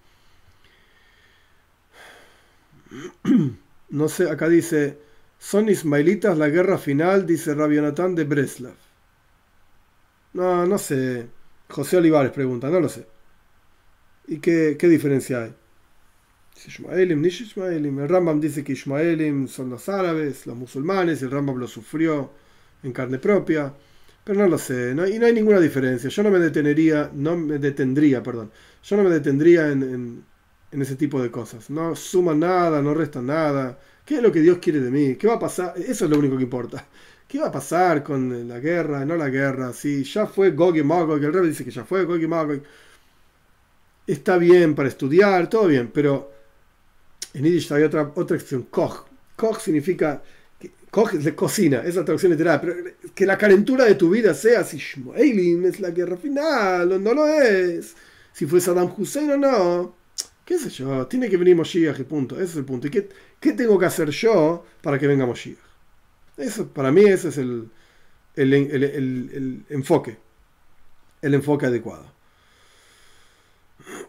No sé, acá dice, son ismaelitas la guerra final, dice Rabbi Jonathan de Breslav. No, no sé. José Olivares pregunta, no lo sé. ¿Y qué, qué diferencia hay? Ishmaelim, ni Ishmaelim. El Rambam dice que Ishmaelim son los árabes, los musulmanes, y el Rambam lo sufrió en carne propia. Pero no lo sé, y no hay ninguna diferencia. Yo no me detenería, no me detendría, perdón. Yo no me detendría en en ese tipo de cosas. No suman nada, no restan nada. ¿Qué es lo que Dios quiere de mí? ¿Qué va a pasar? Eso es lo único que importa. ¿Qué va a pasar con la guerra? No la guerra. Si ya fue Gog y Magog, el rey dice que ya fue Gog y Magog. Está bien para estudiar, todo bien, pero en Yiddish hay otra, otra expresión, Koch. Koch significa, Koch es de cocina, es la traducción literal, pero que la calentura de tu vida sea si Shmuelim es la guerra final, o no lo es. Si fue Saddam Hussein o no qué sé yo, tiene que venir Moshiach y punto, ese es el punto. ¿Y qué, tengo que hacer yo para que venga Moshiach? Eso, para mí ese es el, enfoque, el enfoque adecuado.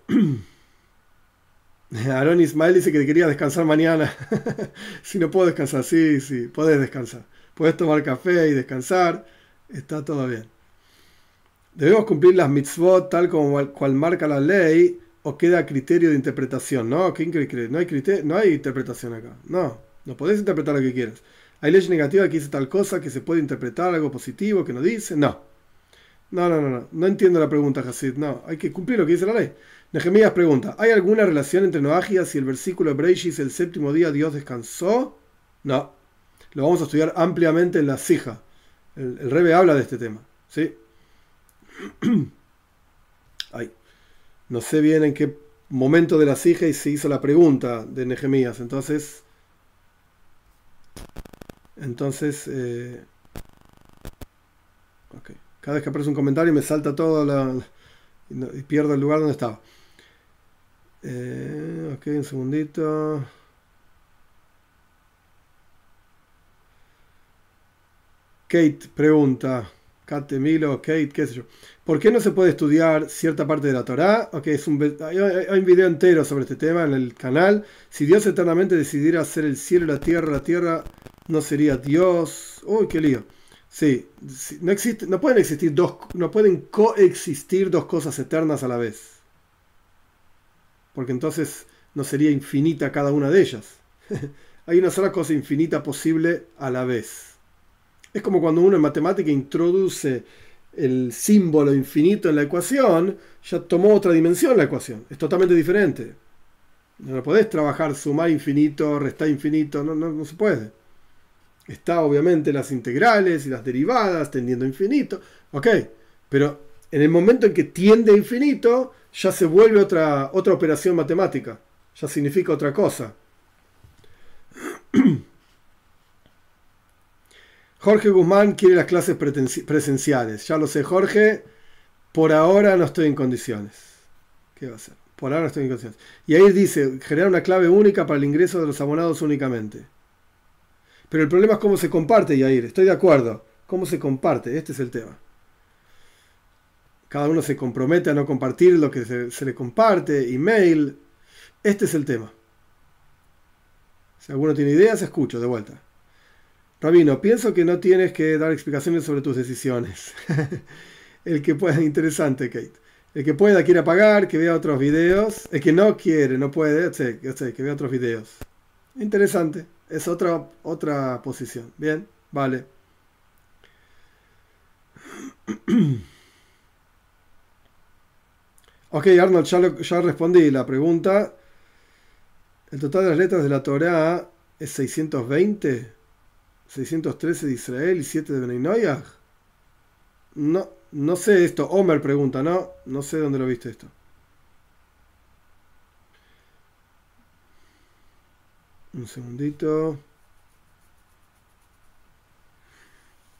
Aaron Ismael dice que quería descansar mañana. si no puedo descansar, sí, sí, puedes descansar. Puedes tomar café y descansar, está todo bien. Debemos cumplir las mitzvot tal como cual marca la ley o queda criterio de interpretación. No, ¿qué no hay, criterio, no hay interpretación acá. No, no podés interpretar lo que quieras. Hay ley negativa que dice tal cosa, que se puede interpretar algo positivo, que no dice. No. No, no, no, no. No entiendo la pregunta, Hasid. No, hay que cumplir lo que dice la ley. Nehemías pregunta, ¿hay alguna relación entre Noagias y el versículo de Breishis, el séptimo día Dios descansó? No. Lo vamos a estudiar ampliamente en la Sija. El, el Rebe habla de este tema. ¿Sí? Ahí. No sé bien en qué momento de la sija y se hizo la pregunta de Nehemías. Entonces, entonces, eh, cada vez que aparece un comentario me salta todo y, pierdo el lugar donde estaba. Eh, ok, un segundito. Kate pregunta. Kate Milo, Kate, qué sé yo. ¿Por qué no se puede estudiar cierta parte de la Torá? Okay, es un, hay, un video entero sobre este tema en el canal. Si Dios eternamente decidiera hacer el cielo y la tierra, la tierra no sería Dios. Uy, qué lío. Sí, no, no pueden existir dos, no pueden coexistir dos cosas eternas a la vez. Porque entonces no sería infinita cada una de ellas. hay una sola cosa infinita posible a la vez. Es como cuando uno en matemática introduce el símbolo infinito en la ecuación, ya tomó otra dimensión la ecuación. Es totalmente diferente. No podés trabajar sumar infinito, restar infinito, no, no, no se puede. Está obviamente las integrales y las derivadas tendiendo a infinito, ok, pero en el momento en que tiende a infinito, ya se vuelve otra, otra operación matemática, ya significa otra cosa. Jorge Guzmán quiere las clases presenciales. Ya lo sé, Jorge. Por ahora no estoy en condiciones. ¿Qué va a hacer? Por ahora no estoy en condiciones. Y ahí dice, generar una clave única para el ingreso de los abonados únicamente. Pero el problema es cómo se comparte, Yair. Estoy de acuerdo. ¿Cómo se comparte? Este es el tema. Cada uno se compromete a no compartir lo que se, se le comparte, email. Este es el tema. Si alguno tiene ideas, escucho de vuelta. Rabino, pienso que no tienes que dar explicaciones sobre tus decisiones. el que pueda, interesante, Kate. El que pueda quiere pagar, que vea otros videos. El que no quiere, no puede, sé, sé, que vea otros videos. Interesante. Es otra, otra posición. Bien, vale. ok, Arnold, ya, ya respondí la pregunta. El total de las letras de la Torah es 620. 613 de Israel y 7 de Beninoyah. No, no sé esto. Homer pregunta, ¿no? No sé dónde lo viste esto. Un segundito.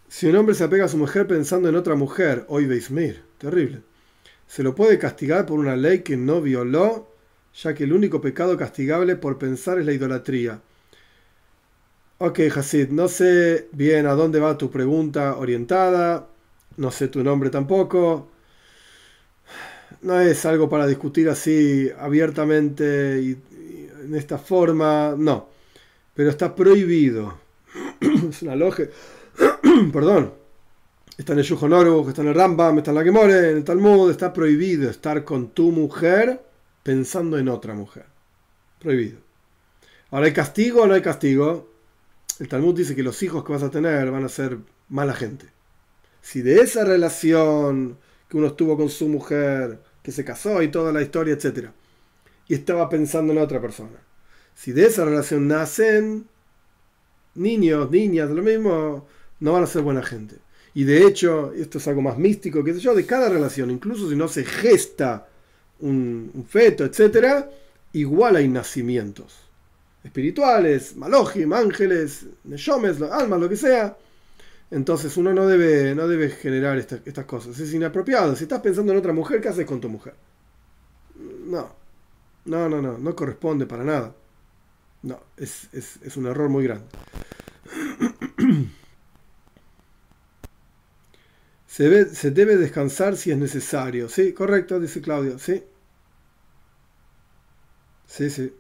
Si un hombre se apega a su mujer pensando en otra mujer, hoy Beismir, terrible, se lo puede castigar por una ley que no violó, ya que el único pecado castigable por pensar es la idolatría. Ok, Hasid, no sé bien a dónde va tu pregunta orientada, no sé tu nombre tampoco. No es algo para discutir así abiertamente y, en esta forma, no. Pero está prohibido. es una logia. Perdón. Está en el Yuhonoru, está en el Rambam, está en la Gemore, en el Talmud. Está prohibido estar con tu mujer pensando en otra mujer. Prohibido. Ahora, ¿hay castigo o no hay castigo? El Talmud dice que los hijos que vas a tener van a ser mala gente. Si de esa relación que uno estuvo con su mujer, que se casó y toda la historia, etc. Y estaba pensando en otra persona. Si de esa relación nacen niños, niñas, lo mismo, no van a ser buena gente. Y de hecho, esto es algo más místico, que sé yo, de cada relación, incluso si no se gesta un, feto, etc., igual hay nacimientos espirituales, malojim, ángeles, neshomes, almas, lo que sea. Entonces uno no debe, no debe generar estas cosas. Es inapropiado. Si estás pensando en otra mujer, ¿qué haces con tu mujer? No. No, no, no. No corresponde para nada. No. Es, es un error muy grande. Se, ve, se debe descansar si es necesario. Sí, correcto, dice Claudio. Sí. Sí, sí.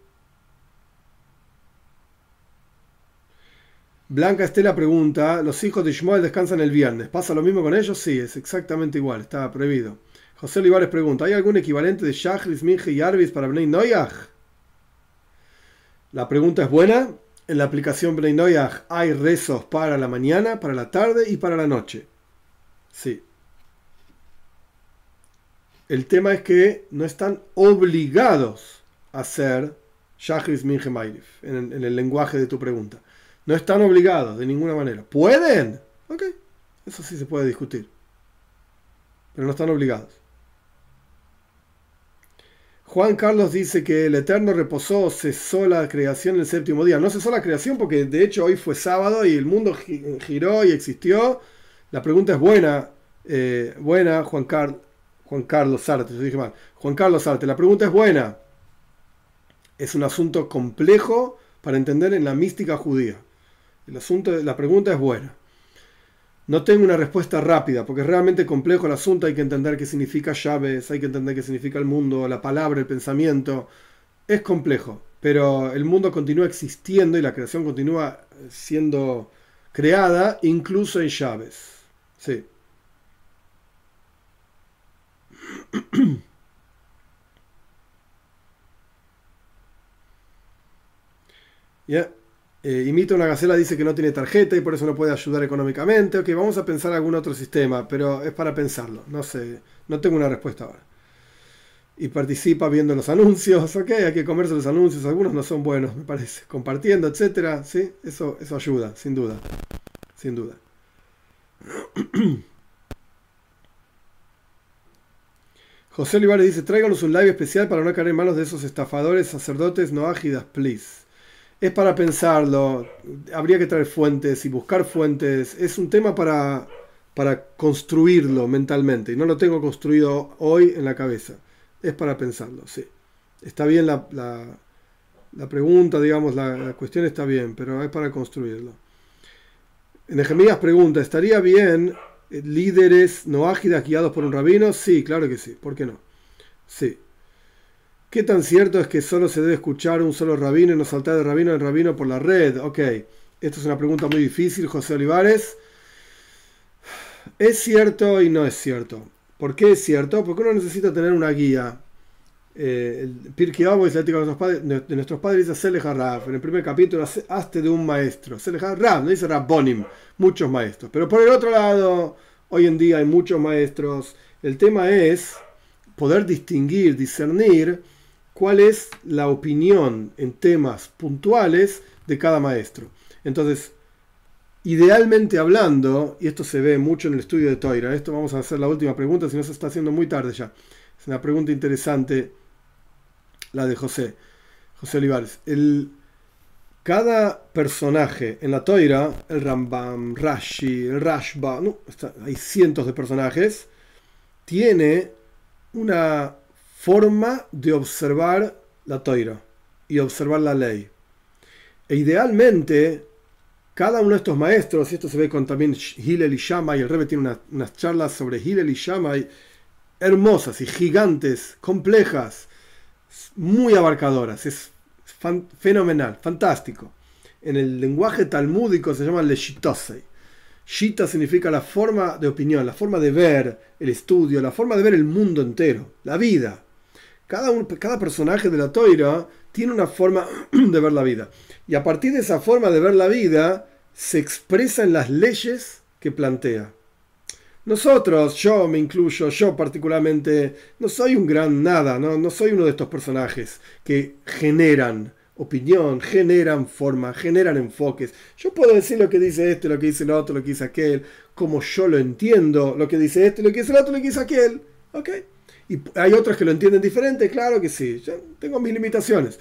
Blanca Estela pregunta, ¿los hijos de Ishmael descansan el viernes? ¿Pasa lo mismo con ellos? Sí, es exactamente igual, está prohibido. José Olivares pregunta, ¿hay algún equivalente de Shachris, Minje y Arvis para Bnei Noyaj? La pregunta es buena. En la aplicación Bnei Noyaj hay rezos para la mañana, para la tarde y para la noche. Sí. El tema es que no están obligados a hacer Shachris, Minje, Mairif, en el lenguaje de tu pregunta. No están obligados de ninguna manera. ¿Pueden? Ok, eso sí se puede discutir. Pero no están obligados. Juan Carlos dice que el Eterno reposó, cesó la creación el séptimo día. No cesó la creación porque de hecho hoy fue sábado y el mundo giró y existió. La pregunta es buena, eh, buena, Juan, Juan Carlos Sarte. Juan Carlos Sarte, la pregunta es buena. Es un asunto complejo para entender en la mística judía. El asunto, la pregunta es buena. No tengo una respuesta rápida, porque es realmente complejo el asunto, hay que entender qué significa llaves, hay que entender qué significa el mundo, la palabra, el pensamiento. Es complejo, pero el mundo continúa existiendo y la creación continúa siendo creada, incluso en llaves. Sí. Ya. Eh, imita una gacela, dice que no tiene tarjeta y por eso no puede ayudar económicamente. Ok, vamos a pensar algún otro sistema, pero es para pensarlo. No sé, no tengo una respuesta ahora. y participa viendo los anuncios, ok, hay que comerse los anuncios, algunos no son buenos, me parece, compartiendo, etcétera, sí, eso, eso ayuda, sin duda, sin duda. José Olivares dice, tráiganos un live especial para no caer en manos de esos estafadores sacerdotes no ágidas, please. Es para pensarlo, habría que traer fuentes y buscar fuentes, es un tema para, para construirlo mentalmente, y no lo tengo construido hoy en la cabeza, es para pensarlo, sí. Está bien la, la, pregunta, digamos, la, la, cuestión está bien, pero es para construirlo. Nehemías pregunta, ¿estaría bien líderes no ágidas guiados por un rabino? Sí, claro que sí. ¿Por qué no? Sí. ¿Qué tan cierto es que solo se debe escuchar un solo rabino y no saltar de rabino en rabino por la red? Ok, esto es una pregunta muy difícil, José Olivares. Es cierto y no es cierto. ¿Por qué es cierto? Porque uno necesita tener una guía. Eh, el Pirkei Avos, la ética de nuestros padres, de nuestros dice En el primer capítulo, hazte de un maestro. Selech no dice Rabbonim, muchos maestros. Pero por el otro lado, hoy en día hay muchos maestros. El tema es poder distinguir, discernir cuál es la opinión en temas puntuales de cada maestro. Entonces, idealmente hablando, y esto se ve mucho en el estudio de Toira, esto vamos a hacer la última pregunta, si no se está haciendo muy tarde ya. Es una pregunta interesante la de José, José Olivares. El, cada personaje en la Toira, el Rambam, Rashi, el Rashba, hay cientos de personajes, tiene una forma de observar la Toira y observar la ley. E idealmente, cada uno de estos maestros, y esto se ve con también Hillel y Shammai, el Rebbe tiene unas charlas sobre Hillel y Shammai hermosas y gigantes, complejas, muy abarcadoras. Es fenomenal, fantástico. En el lenguaje talmúdico se llama leshitosei. Shita significa la forma de opinión, la forma de ver el estudio, la forma de ver el mundo entero, la vida. Cada, cada personaje de la toira tiene una forma de ver la vida. Y a partir de esa forma de ver la vida, se expresa en las leyes que plantea. Nosotros, yo me incluyo, yo particularmente, no soy un gran nada, no, no soy uno de estos personajes que generan opinión, generan forma, generan enfoques. Yo puedo decir lo que dice este, lo que dice el otro, lo que dice aquel, como yo lo entiendo, lo que dice este, lo que dice el otro, lo que dice aquel. ¿Ok? Y hay otros que lo entienden diferente, claro que sí. Yo tengo mis limitaciones.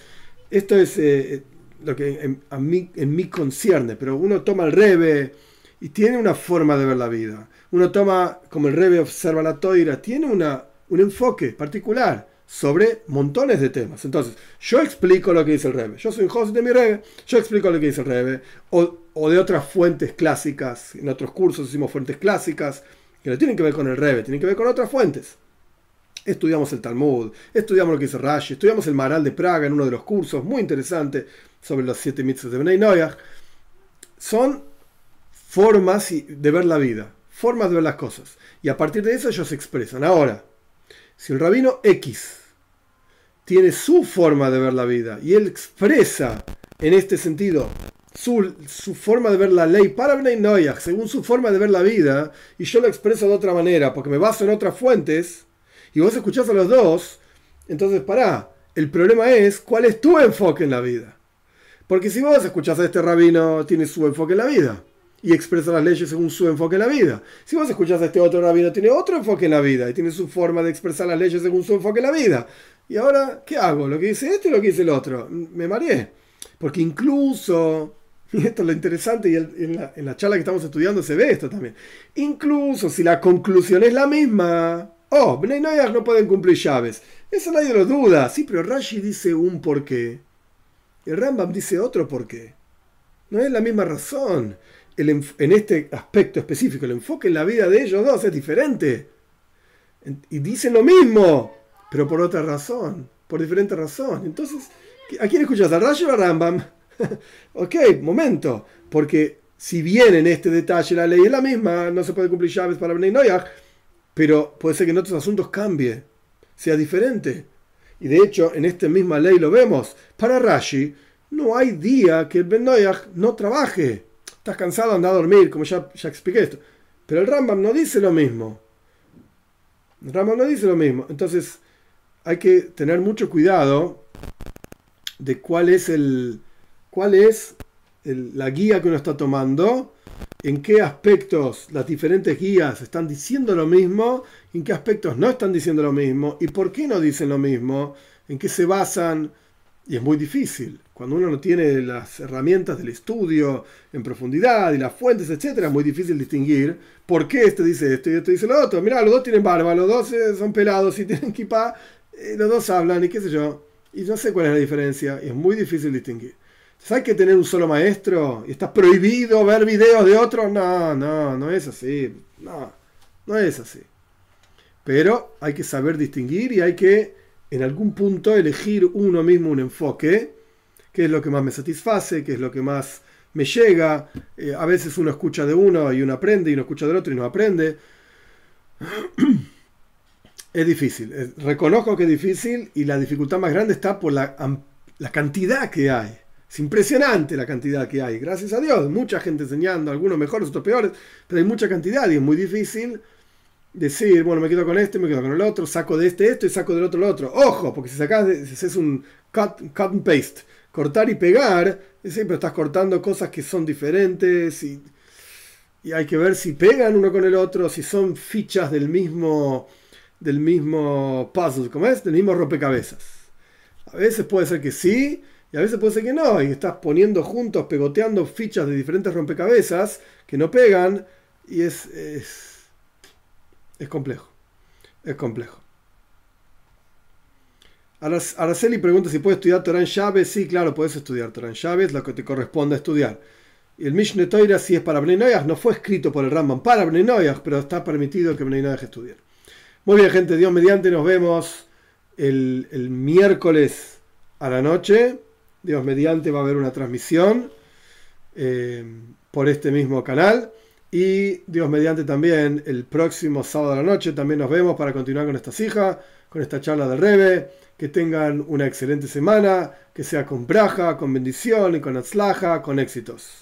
Esto es eh, lo que en, a mí, en mí concierne, pero uno toma el rebe y tiene una forma de ver la vida uno toma, como el Rebe observa la toira, tiene una, un enfoque particular sobre montones de temas. Entonces, yo explico lo que dice el Rebe. Yo soy un host de mi Rebe, yo explico lo que dice el Rebe. O, o, de otras fuentes clásicas. En otros cursos hicimos fuentes clásicas que no tienen que ver con el Rebe, tienen que ver con otras fuentes. Estudiamos el Talmud, estudiamos lo que dice Rashi, estudiamos el Maral de Praga en uno de los cursos, muy interesante, sobre los siete mitos de Benay Noyag. Son formas de ver la vida formas de ver las cosas. Y a partir de eso ellos se expresan. Ahora, si el rabino X tiene su forma de ver la vida y él expresa en este sentido su, su forma de ver la ley para Bnei Noyach, según su forma de ver la vida, y yo lo expreso de otra manera porque me baso en otras fuentes, y vos escuchás a los dos, entonces pará. El problema es cuál es tu enfoque en la vida. Porque si vos escuchás a este rabino, tiene su enfoque en la vida y expresa las leyes según su enfoque en la vida. Si vos escuchás a este otro rabino, tiene otro enfoque en la vida y tiene su forma de expresar las leyes según su enfoque en la vida. Y ahora, ¿qué hago? ¿Lo que dice este o lo que dice el otro? Me mareé. Porque incluso, y esto es lo interesante, y en la, en la charla que estamos estudiando se ve esto también, incluso si la conclusión es la misma, oh, Bnei no pueden cumplir llaves. Eso nadie lo duda. Sí, pero Rashi dice un porqué. El Rambam dice otro porqué. No es la misma razón en este aspecto específico, el enfoque en la vida de ellos dos es diferente. Y dicen lo mismo, pero por otra razón, por diferente razón. Entonces, ¿a quién escuchas? ¿A Rayo o a Rambam? ok, momento, porque si bien en este detalle la ley es la misma, no se puede cumplir llaves para Bnei Noyag, pero puede ser que en otros asuntos cambie, sea diferente. Y de hecho, en esta misma ley lo vemos. Para Rashi, no hay día que el Ben no trabaje. Estás cansado, anda a dormir, como ya, expliqué esto. Pero el Rambam no dice lo mismo. El Rambam no dice lo mismo. Entonces, hay que tener mucho cuidado de cuál es el cuál es la guía que uno está tomando, en qué aspectos las diferentes guías están diciendo lo mismo, en qué aspectos no están diciendo lo mismo y por qué no dicen lo mismo, en qué se basan. Y es muy difícil. Cuando uno no tiene las herramientas del estudio en profundidad y las fuentes, etcétera, es muy difícil distinguir por qué este dice esto y este dice lo otro. Mira, los dos tienen barba, los dos eh, son pelados y tienen kippah, eh, los dos hablan y qué sé yo. Y no sé cuál es la diferencia. Y es muy difícil distinguir. Hay que tener un solo maestro y está prohibido ver videos de otros. No, no, no es así. No, no es así. Pero hay que saber distinguir y hay que en algún punto elegir uno mismo un enfoque, que es lo que más me satisface, que es lo que más me llega. Eh, a veces uno escucha de uno y uno aprende y uno escucha del otro y no aprende. es difícil. Reconozco que es difícil y la dificultad más grande está por la, la cantidad que hay. Es impresionante la cantidad que hay. Gracias a Dios. Mucha gente enseñando, algunos mejores, otros peores, pero hay mucha cantidad y es muy difícil decir, bueno, me quedo con este, me quedo con el otro, saco de este esto y saco del otro lo otro. Ojo, porque si sacas, si haces un cut, and paste, cortar y pegar, siempre estás cortando cosas que son diferentes y, y, hay que ver si pegan uno con el otro, si son fichas del mismo, del mismo puzzle, ¿cómo es? Del mismo rompecabezas. A veces puede ser que sí, y a veces puede ser que no, y estás poniendo juntos, pegoteando fichas de diferentes rompecabezas que no pegan, y es, es, es complejo. Es complejo. Araceli pregunta si puedes estudiar Torah en llave. Sí, claro, puedes estudiar Torah en llave, es lo que te corresponde estudiar. Y el Mishneh Toira, si es para Bnei no fue escrito por el Rambam para Bnei pero está permitido que Bnei estudie. Muy bien, gente, Dios mediante, nos vemos el, el miércoles a la noche. Dios mediante va a haber una transmisión eh, por este mismo canal. Y Dios mediante también el próximo sábado a la noche también nos vemos para continuar con esta hija, con esta charla del Rebe. Que tengan una excelente semana, que sea con braja, con bendición y con atzlaja, con éxitos.